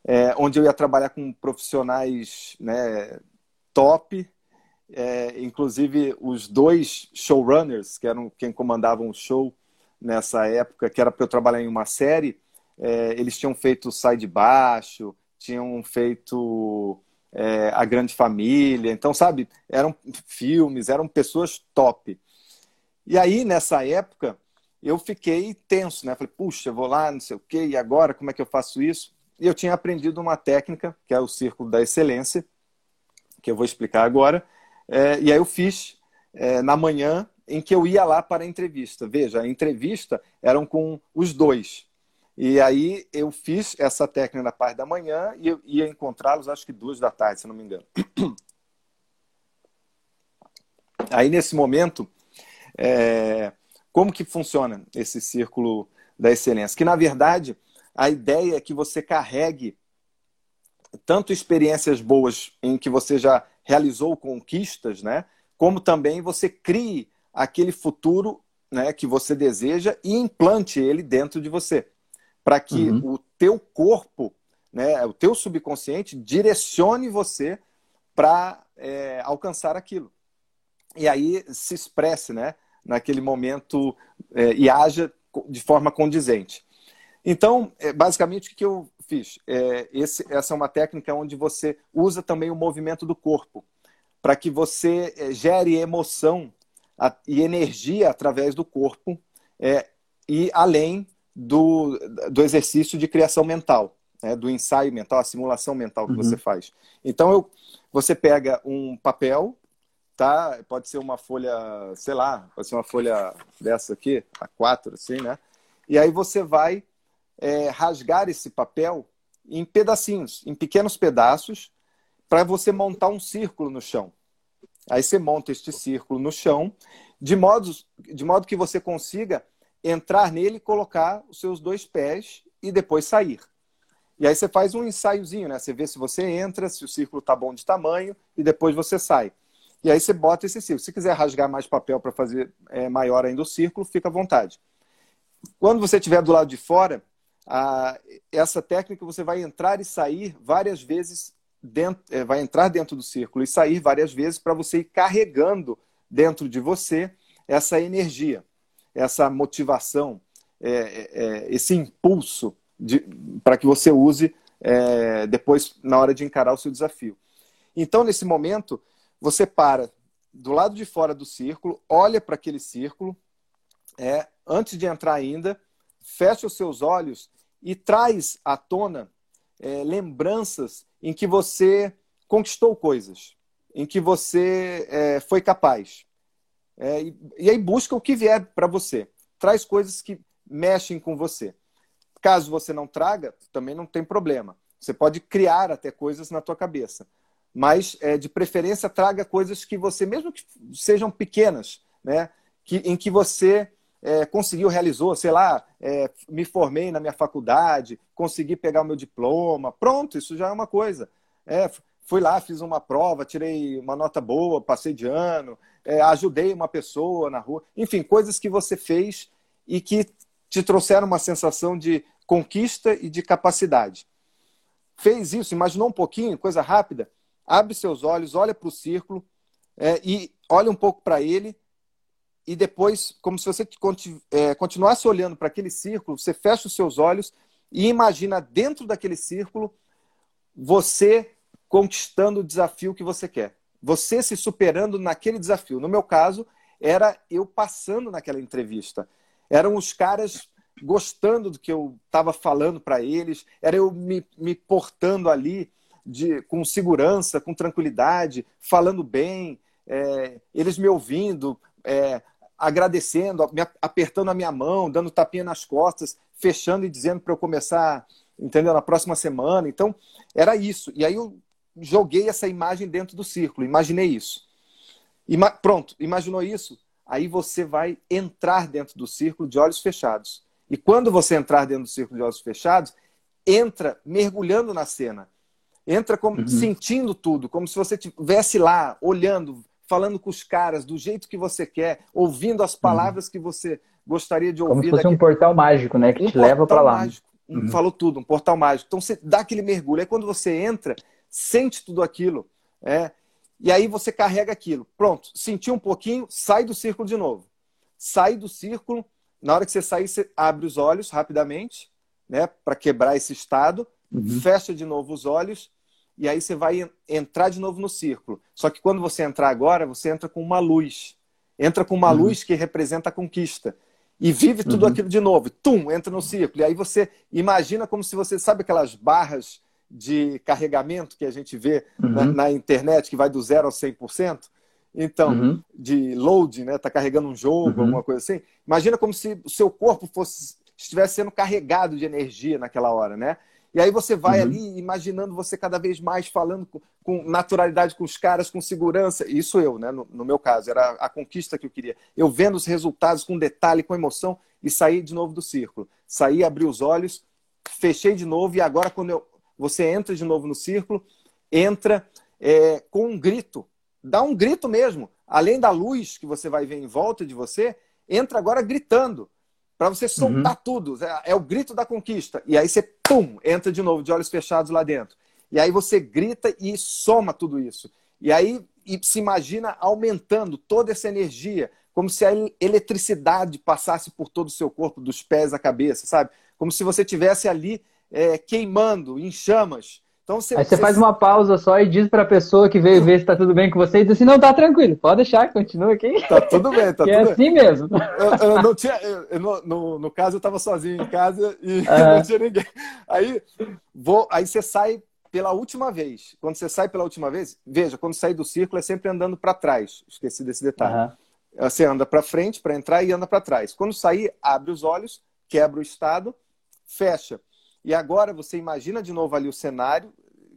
é, onde eu ia trabalhar com profissionais né, top, é, inclusive os dois showrunners, que eram quem comandavam o show nessa época, que era para eu trabalhar em uma série, é, eles tinham feito Sai de Baixo, tinham feito é, A Grande Família, então, sabe, eram filmes, eram pessoas top. E aí, nessa época, eu fiquei tenso, né? Falei, puxa, vou lá, não sei o quê, e agora, como é que eu faço isso? E eu tinha aprendido uma técnica, que é o Círculo da Excelência, que eu vou explicar agora. É, e aí eu fiz é, na manhã em que eu ia lá para a entrevista. Veja, a entrevista eram com os dois. E aí eu fiz essa técnica na parte da manhã e eu ia encontrá-los acho que duas da tarde, se não me engano. Aí nesse momento, é, como que funciona esse círculo da excelência? Que na verdade a ideia é que você carregue tanto experiências boas em que você já realizou conquistas, né? Como também você crie aquele futuro né, que você deseja e implante ele dentro de você, para que uhum. o teu corpo, né, o teu subconsciente direcione você para é, alcançar aquilo. E aí se expresse, né, naquele momento é, e haja de forma condizente. Então, é, basicamente, o que eu fiz? É, esse, essa é uma técnica onde você usa também o movimento do corpo, para que você é, gere emoção e energia através do corpo é, e além do, do exercício de criação mental, né, do ensaio mental, a simulação mental que uhum. você faz. Então, eu, você pega um papel, tá? pode ser uma folha, sei lá, pode ser uma folha dessa aqui, a quatro, assim, né? E aí você vai é, rasgar esse papel em pedacinhos, em pequenos pedaços, para você montar um círculo no chão. Aí você monta este círculo no chão, de modo, de modo que você consiga entrar nele colocar os seus dois pés e depois sair. E aí você faz um ensaiozinho, né? Você vê se você entra, se o círculo está bom de tamanho e depois você sai. E aí você bota esse círculo. Se quiser rasgar mais papel para fazer é, maior ainda o círculo, fica à vontade. Quando você estiver do lado de fora, a, essa técnica você vai entrar e sair várias vezes dentro, é, vai entrar dentro do círculo e sair várias vezes para você ir carregando dentro de você essa energia, essa motivação, é, é, é esse impulso para que você use é, depois na hora de encarar o seu desafio. Então, nesse momento, você para do lado de fora do círculo, olha para aquele círculo, é, antes de entrar ainda, fecha os seus olhos e traz à tona é, lembranças em que você conquistou coisas, em que você é, foi capaz. É, e, e, aí busca o que vier para você. Traz coisas que mexem com você. Caso você não traga, também não tem problema. Você pode criar até coisas na tua cabeça mas é, de preferência traga coisas que você, mesmo que sejam pequenas, né, que, em que você é, conseguiu, realizou, sei lá, é, me formei na minha faculdade, consegui pegar o meu diploma, pronto, isso já é uma coisa. Fui lá, fiz uma prova, tirei uma nota boa, passei de ano, é, ajudei uma pessoa na rua, enfim, coisas que você fez e que te trouxeram uma sensação de conquista e de capacidade. Fez isso, imaginou um pouquinho, coisa rápida, abre seus olhos, olha para o círculo é, e olha um pouco para ele. E depois, como se você é, continuasse olhando para aquele círculo, você fecha os seus olhos e imagina dentro daquele círculo você conquistando o desafio que você quer. Você se superando naquele desafio. No meu caso, era eu passando naquela entrevista. Eram os caras gostando do que eu estava falando para eles, era eu me, me portando ali de, com segurança, com tranquilidade, falando bem, é, eles me ouvindo, é, agradecendo, me apertando a minha mão, dando tapinha nas costas, fechando e dizendo para eu começar, entendeu? Na próxima semana. Então, era isso. E aí eu joguei essa imagem dentro do círculo, imaginei isso. Ima pronto, imaginou isso? Aí você vai entrar dentro do círculo de olhos fechados. E quando você entrar dentro do círculo de olhos fechados, entra mergulhando na cena. Entra como, uhum. sentindo tudo, como se você estivesse lá, olhando, falando com os caras do jeito que você quer, ouvindo as uhum. palavras uhum. que você gostaria de ouvir. Como se fosse daqui... um portal mágico, né? Que um te leva para lá. Mágico. Uhum. Falou tudo, um portal mágico. Então você dá aquele mergulho. Aí quando você entra, sente tudo aquilo. É, e aí você carrega aquilo. Pronto, sentiu um pouquinho, sai do círculo de novo. Sai do círculo. Na hora que você sair, você abre os olhos rapidamente, né? Para quebrar esse estado. Uhum. Fecha de novo os olhos e aí você vai entrar de novo no círculo. Só que quando você entrar agora, você entra com uma luz. Entra com uma uhum. luz que representa a conquista. E vive tudo uhum. aquilo de novo. Tum, entra no círculo. E aí você imagina como se você, sabe aquelas barras de carregamento que a gente vê uhum. na, na, internet, que vai do zero ao 100%? Então, uhum. de load, né? Tá carregando um jogo, uhum. alguma coisa assim. Imagina como se o seu corpo fosse estivesse sendo carregado de energia naquela hora, né? E aí você vai uhum. ali imaginando você cada vez mais falando com, com, naturalidade com os caras, com segurança. Isso eu, né? No, no, meu caso, era a conquista que eu queria. Eu vendo os resultados com detalhe, com emoção e saí de novo do círculo. Saí, abri os olhos, fechei de novo e agora quando eu, você entra de novo no círculo, entra é, com um grito. Dá um grito mesmo. Além da luz que você vai ver em volta de você, entra agora gritando para você soltar uhum. tudo. É, é, o grito da conquista. E aí você, pum, entra de novo, de olhos fechados lá dentro. E aí você grita e soma tudo isso. E aí e se imagina aumentando toda essa energia, como se a eletricidade passasse por todo o seu corpo, dos pés à cabeça, sabe? Como se você tivesse ali é, queimando em chamas então, você, Aí você, você faz uma pausa só e diz para a pessoa que veio ver se está tudo bem com você e diz assim, não, tá tranquilo, pode deixar, continua aqui. Tá tudo bem, tá é tudo é assim mesmo. Eu, eu não tinha, eu, no, no, no, caso, eu estava sozinho em casa e não tinha ninguém. Aí, vou, aí você sai pela última vez. Quando você sai pela última vez, veja, quando sair do círculo é sempre andando para trás. Esqueci desse detalhe. Uhum. Você anda para frente para entrar e anda para trás. Quando sair, abre os olhos, quebra o estado, fecha. E agora você imagina de novo ali o cenário,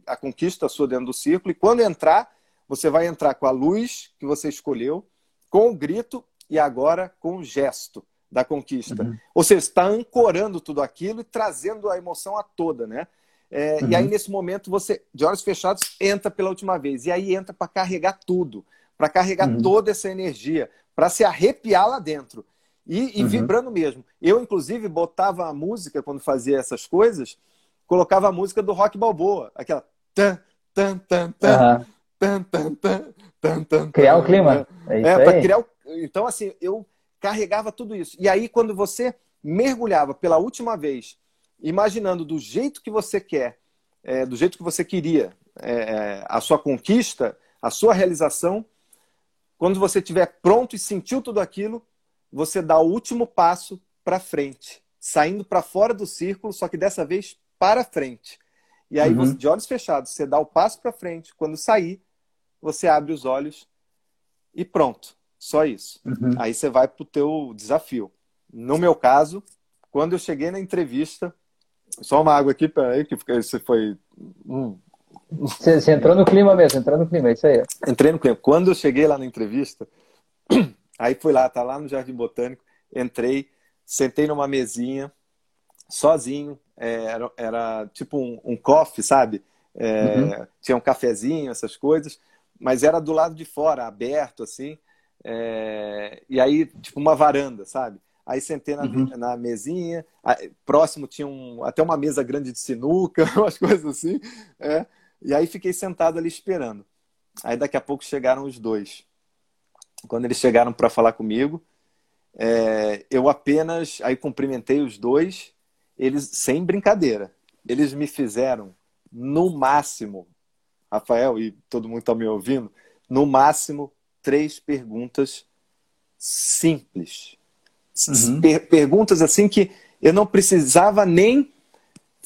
a conquista sua dentro do círculo, e quando entrar, você vai entrar com a luz que você escolheu, com o grito e agora com o gesto da conquista. Uhum. Ou seja, está ancorando tudo aquilo e trazendo a emoção a toda, né? É, uhum. E aí, nesse momento, você, de olhos fechados, entra pela última vez. E aí entra para carregar tudo, para carregar uhum. toda essa energia, para se arrepiar lá dentro. E, e uhum. vibrando mesmo. Eu, inclusive, botava a música, quando fazia essas coisas, colocava a música do rock balboa. Aquela. Tan, tan, tan, tan, uhum. tan, tan, tan, tan, tan, criar o clima. É, é para criar o... Então, assim, eu carregava tudo isso. E aí, quando você mergulhava pela última vez, imaginando do jeito que você quer, é, do jeito que você queria, é, é a sua conquista, a sua realização, quando você estiver pronto e sentiu tudo aquilo, você dá o último passo para frente, saindo para fora do círculo, só que dessa vez para frente. E aí, uhum. você, de olhos fechados, você dá o passo para frente. Quando sair, você abre os olhos e pronto. Só isso. Uhum. Aí você vai para o teu desafio. No meu caso, quando eu cheguei na entrevista, só uma água aqui, peraí, que você foi. Hum. Você, você, entrou no clima mesmo, entrou no clima, é isso aí. Entrei no clima. Quando eu cheguei lá na entrevista, aí fui lá, tá lá no Jardim Botânico, entrei, sentei numa mesinha, sozinho, é, era, era, tipo um, um coffee, sabe? É, uhum. Tinha um cafezinho, essas coisas, mas era do lado de fora, aberto, assim. É, e aí, tipo, uma varanda, sabe? Aí sentei na, uhum. na mesinha, próximo tinha um, até uma mesa grande de sinuca, umas coisas assim. É, e aí fiquei sentado ali esperando. Aí daqui a pouco chegaram os dois. Quando eles chegaram para falar comigo, é, eu apenas aí cumprimentei os dois, eles sem brincadeira. Eles me fizeram no máximo, Rafael e todo mundo está me ouvindo, no máximo três perguntas simples. Uhum. Per perguntas assim que eu não precisava nem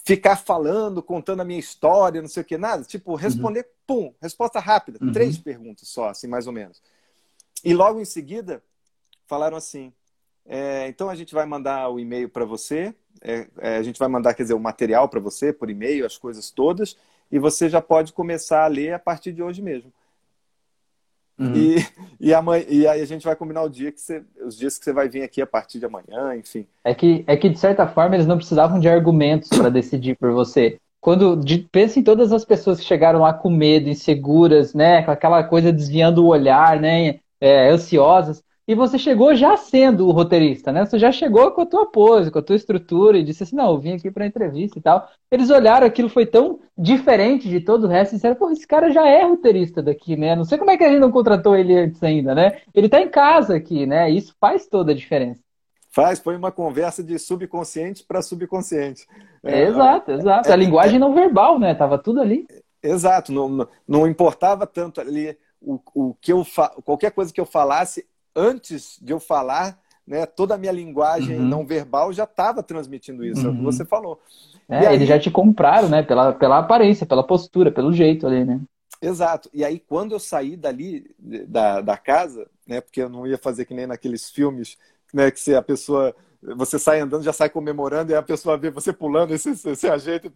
ficar falando, contando a minha história, não sei o que, nada. Tipo, responder, uhum. pum, resposta rápida. Uhum. Três perguntas só, assim, mais ou menos. E logo em seguida, falaram assim: é, então a gente vai mandar o e-mail para você, é, é, a gente vai mandar, quer dizer, o material para você por e-mail, as coisas todas, e você já pode começar a ler a partir de hoje mesmo. Uhum. E, e, amanhã, e aí a gente vai combinar o dia que você, os dias que você vai vir aqui a partir de amanhã, enfim. É que, é que de certa forma, eles não precisavam de argumentos para decidir por você. Quando de, pensa em todas as pessoas que chegaram lá com medo, inseguras, né, com aquela coisa desviando o olhar, né, é, ansiosas. E você chegou já sendo o roteirista, né? Você já chegou com a tua pose, com a tua estrutura e disse assim, não, eu vim aqui para entrevista e tal. Eles olharam, aquilo foi tão diferente de todo o resto e disseram, pô, esse cara já é roteirista daqui, né? Não sei como é que a gente não contratou ele antes ainda, né? Ele tá em casa aqui, né? Isso faz toda a diferença. Faz, foi uma conversa de subconsciente para subconsciente. É, exato, exato. É, a linguagem é, não verbal, né? Tava tudo ali. Exato, não, não importava tanto ali o, o que eu fa... qualquer coisa que eu falasse antes de eu falar, né, toda a minha linguagem uhum. não verbal já estava transmitindo isso, uhum. é o que uhum. você falou. É, aí... eles já te compraram, né, pela, pela aparência, pela postura, pelo jeito ali, né? Exato. E aí, quando eu saí dali, da, da casa, né, porque eu não ia fazer que nem naqueles filmes, né, que se a pessoa você sai andando, já sai comemorando, e a pessoa vê você pulando, esse, esse ajeito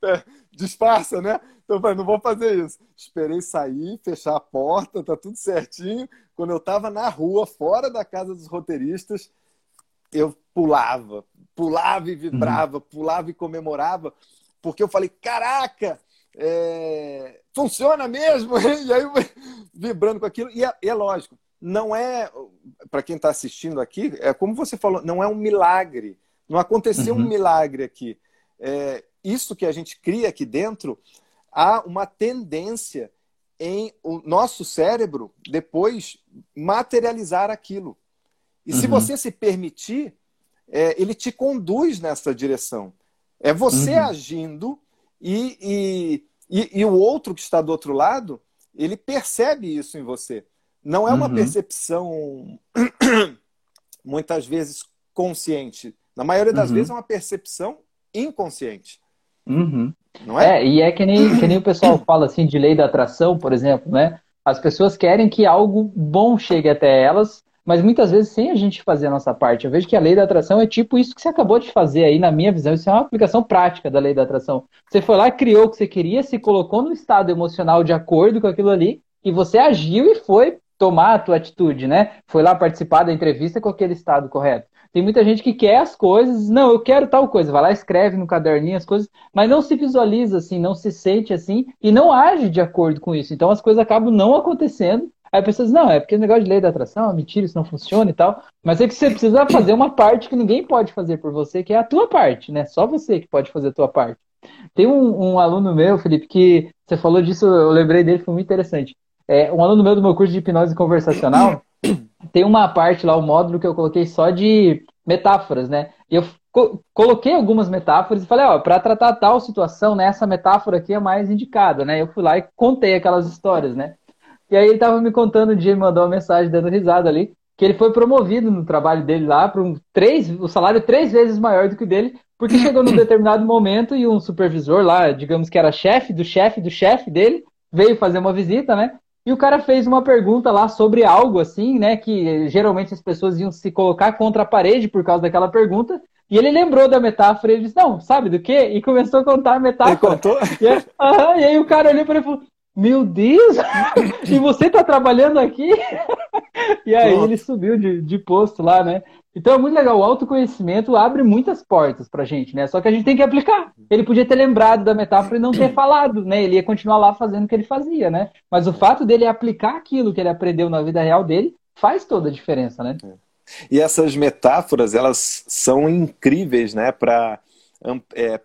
disfarça, né? Então eu falei, não vou fazer isso. Esperei sair, fechar a porta, tá tudo certinho. Quando eu estava na rua, fora da casa dos roteiristas, eu pulava, pulava e vibrava, uhum. pulava e comemorava, porque eu falei, caraca, é... funciona mesmo! E aí, vibrando com aquilo. E é, é lógico, não é, para quem está assistindo aqui, é como você falou, não é um milagre. Não aconteceu uhum. um milagre aqui. É, isso que a gente cria aqui dentro, há uma tendência em o nosso cérebro depois materializar aquilo. E uhum. se você se permitir, é, ele te conduz nessa direção. É você uhum. agindo e, e, e, e, o outro que está do outro lado, ele percebe isso em você. Não é uma uhum. percepção, muitas vezes, consciente. Na maioria das uhum. vezes é uma percepção inconsciente. Uhum. Não é? é, e é que nem, que nem o pessoal fala assim de lei da atração, por exemplo, né? As pessoas querem que algo bom chegue até elas, mas muitas vezes sem a gente fazer a nossa parte. Eu vejo que a lei da atração é tipo isso que você acabou de fazer aí, na minha visão. Isso é uma aplicação prática da lei da atração. Você foi lá, criou o que você queria, se colocou no estado emocional de acordo com aquilo ali, e você agiu e foi tomar a tua atitude, né? Foi lá participar da entrevista com aquele estado correto. Tem muita gente que quer as coisas, não, eu quero tal coisa, vai lá, escreve no caderninho as coisas, mas não se visualiza assim, não se sente assim e não age de acordo com isso. Então as coisas acabam não acontecendo. Aí a pessoa diz, não, é porque o negócio de lei da atração, mentira, isso não funciona e tal. Mas é que você precisa fazer uma parte que ninguém pode fazer por você, que é a tua parte, né? Só você que pode fazer a tua parte. Tem um, um aluno meu, Felipe, que você falou disso, eu lembrei dele, foi muito interessante. É, um aluno meu do meu curso de hipnose conversacional tem uma parte lá, o módulo que eu coloquei só de metáforas, né? E eu co coloquei algumas metáforas e falei, ó, para tratar tal situação, né, essa metáfora aqui é mais indicada, né? Eu fui lá e contei aquelas histórias, né? E aí ele tava me contando um dia, me mandou uma mensagem dando risada ali, que ele foi promovido no trabalho dele lá para um três, o salário três vezes maior do que o dele, porque chegou num determinado momento e um supervisor lá, digamos que era chefe do chefe do chefe dele, veio fazer uma visita, né? E o cara fez uma pergunta lá sobre algo assim, né? Que geralmente as pessoas iam se colocar contra a parede por causa daquela pergunta. E ele lembrou da metáfora e ele disse, não, sabe do quê? E começou a contar a metáfora. Ele contou? E aí, e aí o cara olhou para ele e falou, meu Deus! e você está trabalhando aqui? e aí ele subiu de, de posto lá, né? Então é muito legal. O autoconhecimento abre muitas portas pra gente, né? Só que a gente tem que aplicar. Ele podia ter lembrado da metáfora e não ter falado, né? Ele ia continuar lá fazendo o que ele fazia, né? Mas o fato dele aplicar aquilo que ele aprendeu na vida real dele faz toda a diferença, né? E essas metáforas, elas são incríveis, né? Para é,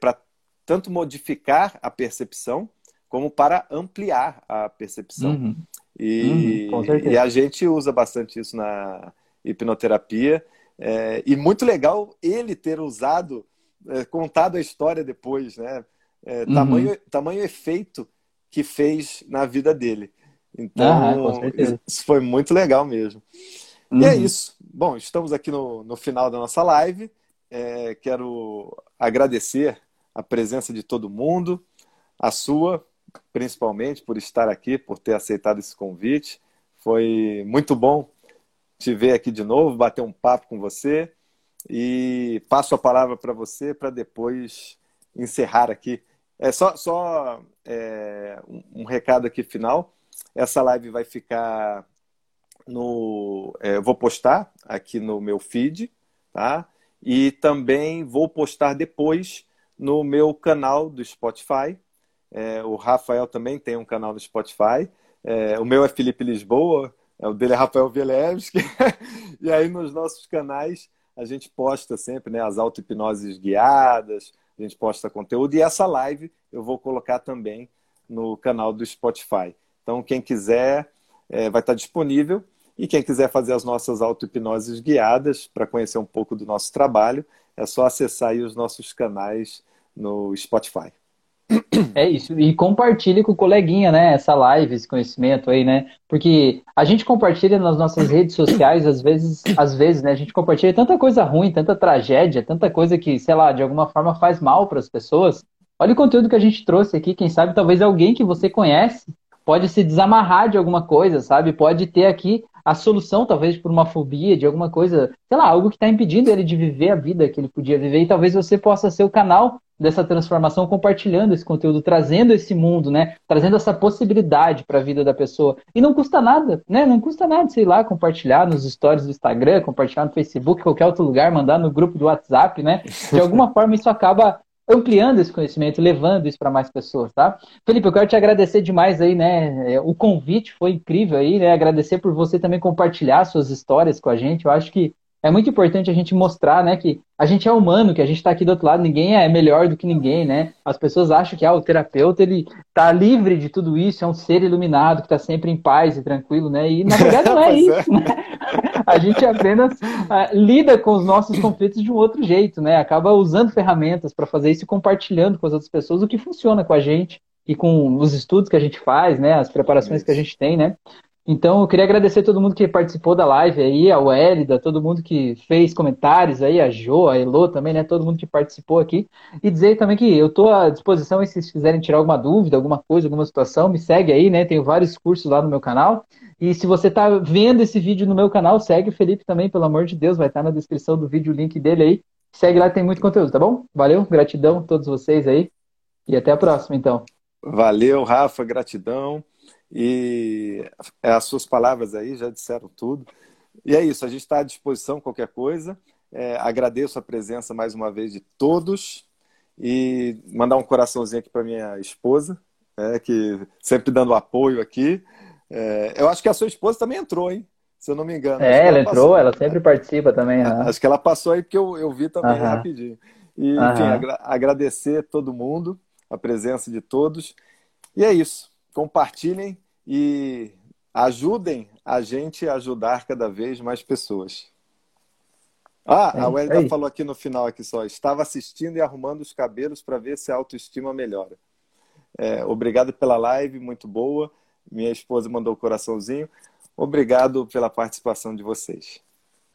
tanto modificar a percepção, como para ampliar a percepção. Uhum. E, uhum, e, a gente usa bastante isso na hipnoterapia. É, e muito legal ele ter usado, é, contado a história depois, né? É, uhum. tamanho, tamanho efeito que fez na vida dele. Então, ah, isso foi muito legal mesmo. Uhum. E é uhum. isso. Bom, estamos aqui no, no final da nossa live. É, quero agradecer a presença de todo mundo, a sua, principalmente por estar aqui, por ter aceitado esse convite. Foi muito bom te ver aqui de novo, bater um papo com você. E passo a palavra para você para depois encerrar aqui. É só, só é, um, recado aqui final. Essa live vai ficar no. É, vou postar aqui no meu feed, tá? E também vou postar depois no meu canal do Spotify, é, o Rafael também tem um canal no Spotify. É, o meu é Felipe Lisboa, o dele é Rafael Vielewski. e aí nos nossos canais a gente posta sempre né, as auto-hipnoses guiadas, a gente posta conteúdo. E essa live eu vou colocar também no canal do Spotify. Então, quem quiser, é, vai estar disponível. E quem quiser fazer as nossas auto-hipnoses guiadas para conhecer um pouco do nosso trabalho, é só acessar os nossos canais no Spotify. É isso, e compartilhe com o coleguinha, né, essa live, esse conhecimento aí, né, porque a gente compartilha nas nossas redes sociais, às vezes, às vezes, né, a gente compartilha tanta coisa ruim, tanta tragédia, tanta coisa que, sei lá, de alguma forma faz mal para as pessoas. Olha o conteúdo que a gente trouxe aqui, quem sabe talvez alguém que você conhece pode se desamarrar de alguma coisa, sabe, pode ter aqui a solução, talvez, por uma fobia, de alguma coisa, sei lá, algo que está impedindo ele de viver a vida que ele podia viver, e talvez você possa ser o canal dessa transformação, compartilhando esse conteúdo, trazendo esse mundo, né? Trazendo essa possibilidade para a vida da pessoa. E não custa nada, né? Não custa nada, sei lá, compartilhar nos stories do Instagram, compartilhar no Facebook, qualquer outro lugar, mandar no grupo do WhatsApp, né? De alguma forma isso acaba ampliando esse conhecimento, levando isso para mais pessoas, tá? Felipe, eu quero te agradecer demais aí, né? O convite foi incrível aí, né? Agradecer por você também compartilhar suas histórias com a gente. Eu acho que é muito importante a gente mostrar, né, que a gente é humano, que a gente está aqui do outro lado, ninguém é melhor do que ninguém, né? As pessoas acham que ah, o terapeuta ele tá livre de tudo isso, é um ser iluminado que está sempre em paz e tranquilo, né? E na verdade não é, é isso, né? A gente apenas uh, lida com os nossos conflitos de um outro jeito, né? Acaba usando ferramentas para fazer isso e compartilhando com as outras pessoas o que funciona com a gente e com os estudos que a gente faz, né? As preparações que a gente tem, né? Então, eu queria agradecer a todo mundo que participou da live aí, a Wélida, todo mundo que fez comentários aí, a Jo, a Elo também, né? Todo mundo que participou aqui. E dizer também que eu estou à disposição e se vocês quiserem tirar alguma dúvida, alguma coisa, alguma situação, me segue aí, né? Tenho vários cursos lá no meu canal. E se você está vendo esse vídeo no meu canal, segue o Felipe também, pelo amor de Deus, vai estar na descrição do vídeo o link dele aí. Segue lá, tem muito conteúdo, tá bom? Valeu, gratidão a todos vocês aí. E até a próxima, então. Valeu, Rafa, gratidão. E as suas palavras aí já disseram tudo. E é isso, a gente está à disposição, qualquer coisa. É, agradeço a presença mais uma vez de todos e mandar um coraçãozinho aqui para minha esposa, é, que sempre dando apoio aqui. É, eu acho que a sua esposa também entrou, hein? Se eu não me engano. É, ela, ela entrou, passou, ela sempre participa também. Né? Acho que ela passou aí porque eu, eu vi também rapidinho. E, enfim, agra agradecer todo mundo, a presença de todos. E é isso. Compartilhem e ajudem a gente a ajudar cada vez mais pessoas. Ah, é a Wélida falou aqui no final aqui só. Estava assistindo e arrumando os cabelos para ver se a autoestima melhora. É, obrigado pela live, muito boa. Minha esposa mandou o coraçãozinho. Obrigado pela participação de vocês.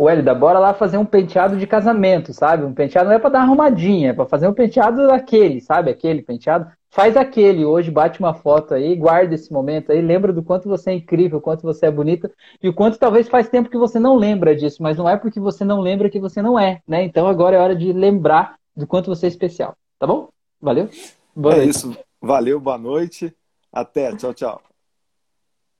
Wélida, bora lá fazer um penteado de casamento, sabe? Um penteado não é para dar arrumadinha, é para fazer um penteado daquele, sabe? Aquele penteado. Faz aquele hoje, bate uma foto aí, guarda esse momento aí, lembra do quanto você é incrível, o quanto você é bonita e o quanto talvez faz tempo que você não lembra disso, mas não é porque você não lembra que você não é, né? Então agora é hora de lembrar do quanto você é especial, tá bom? Valeu? Boa é noite. isso. Valeu, boa noite. Até, tchau, tchau.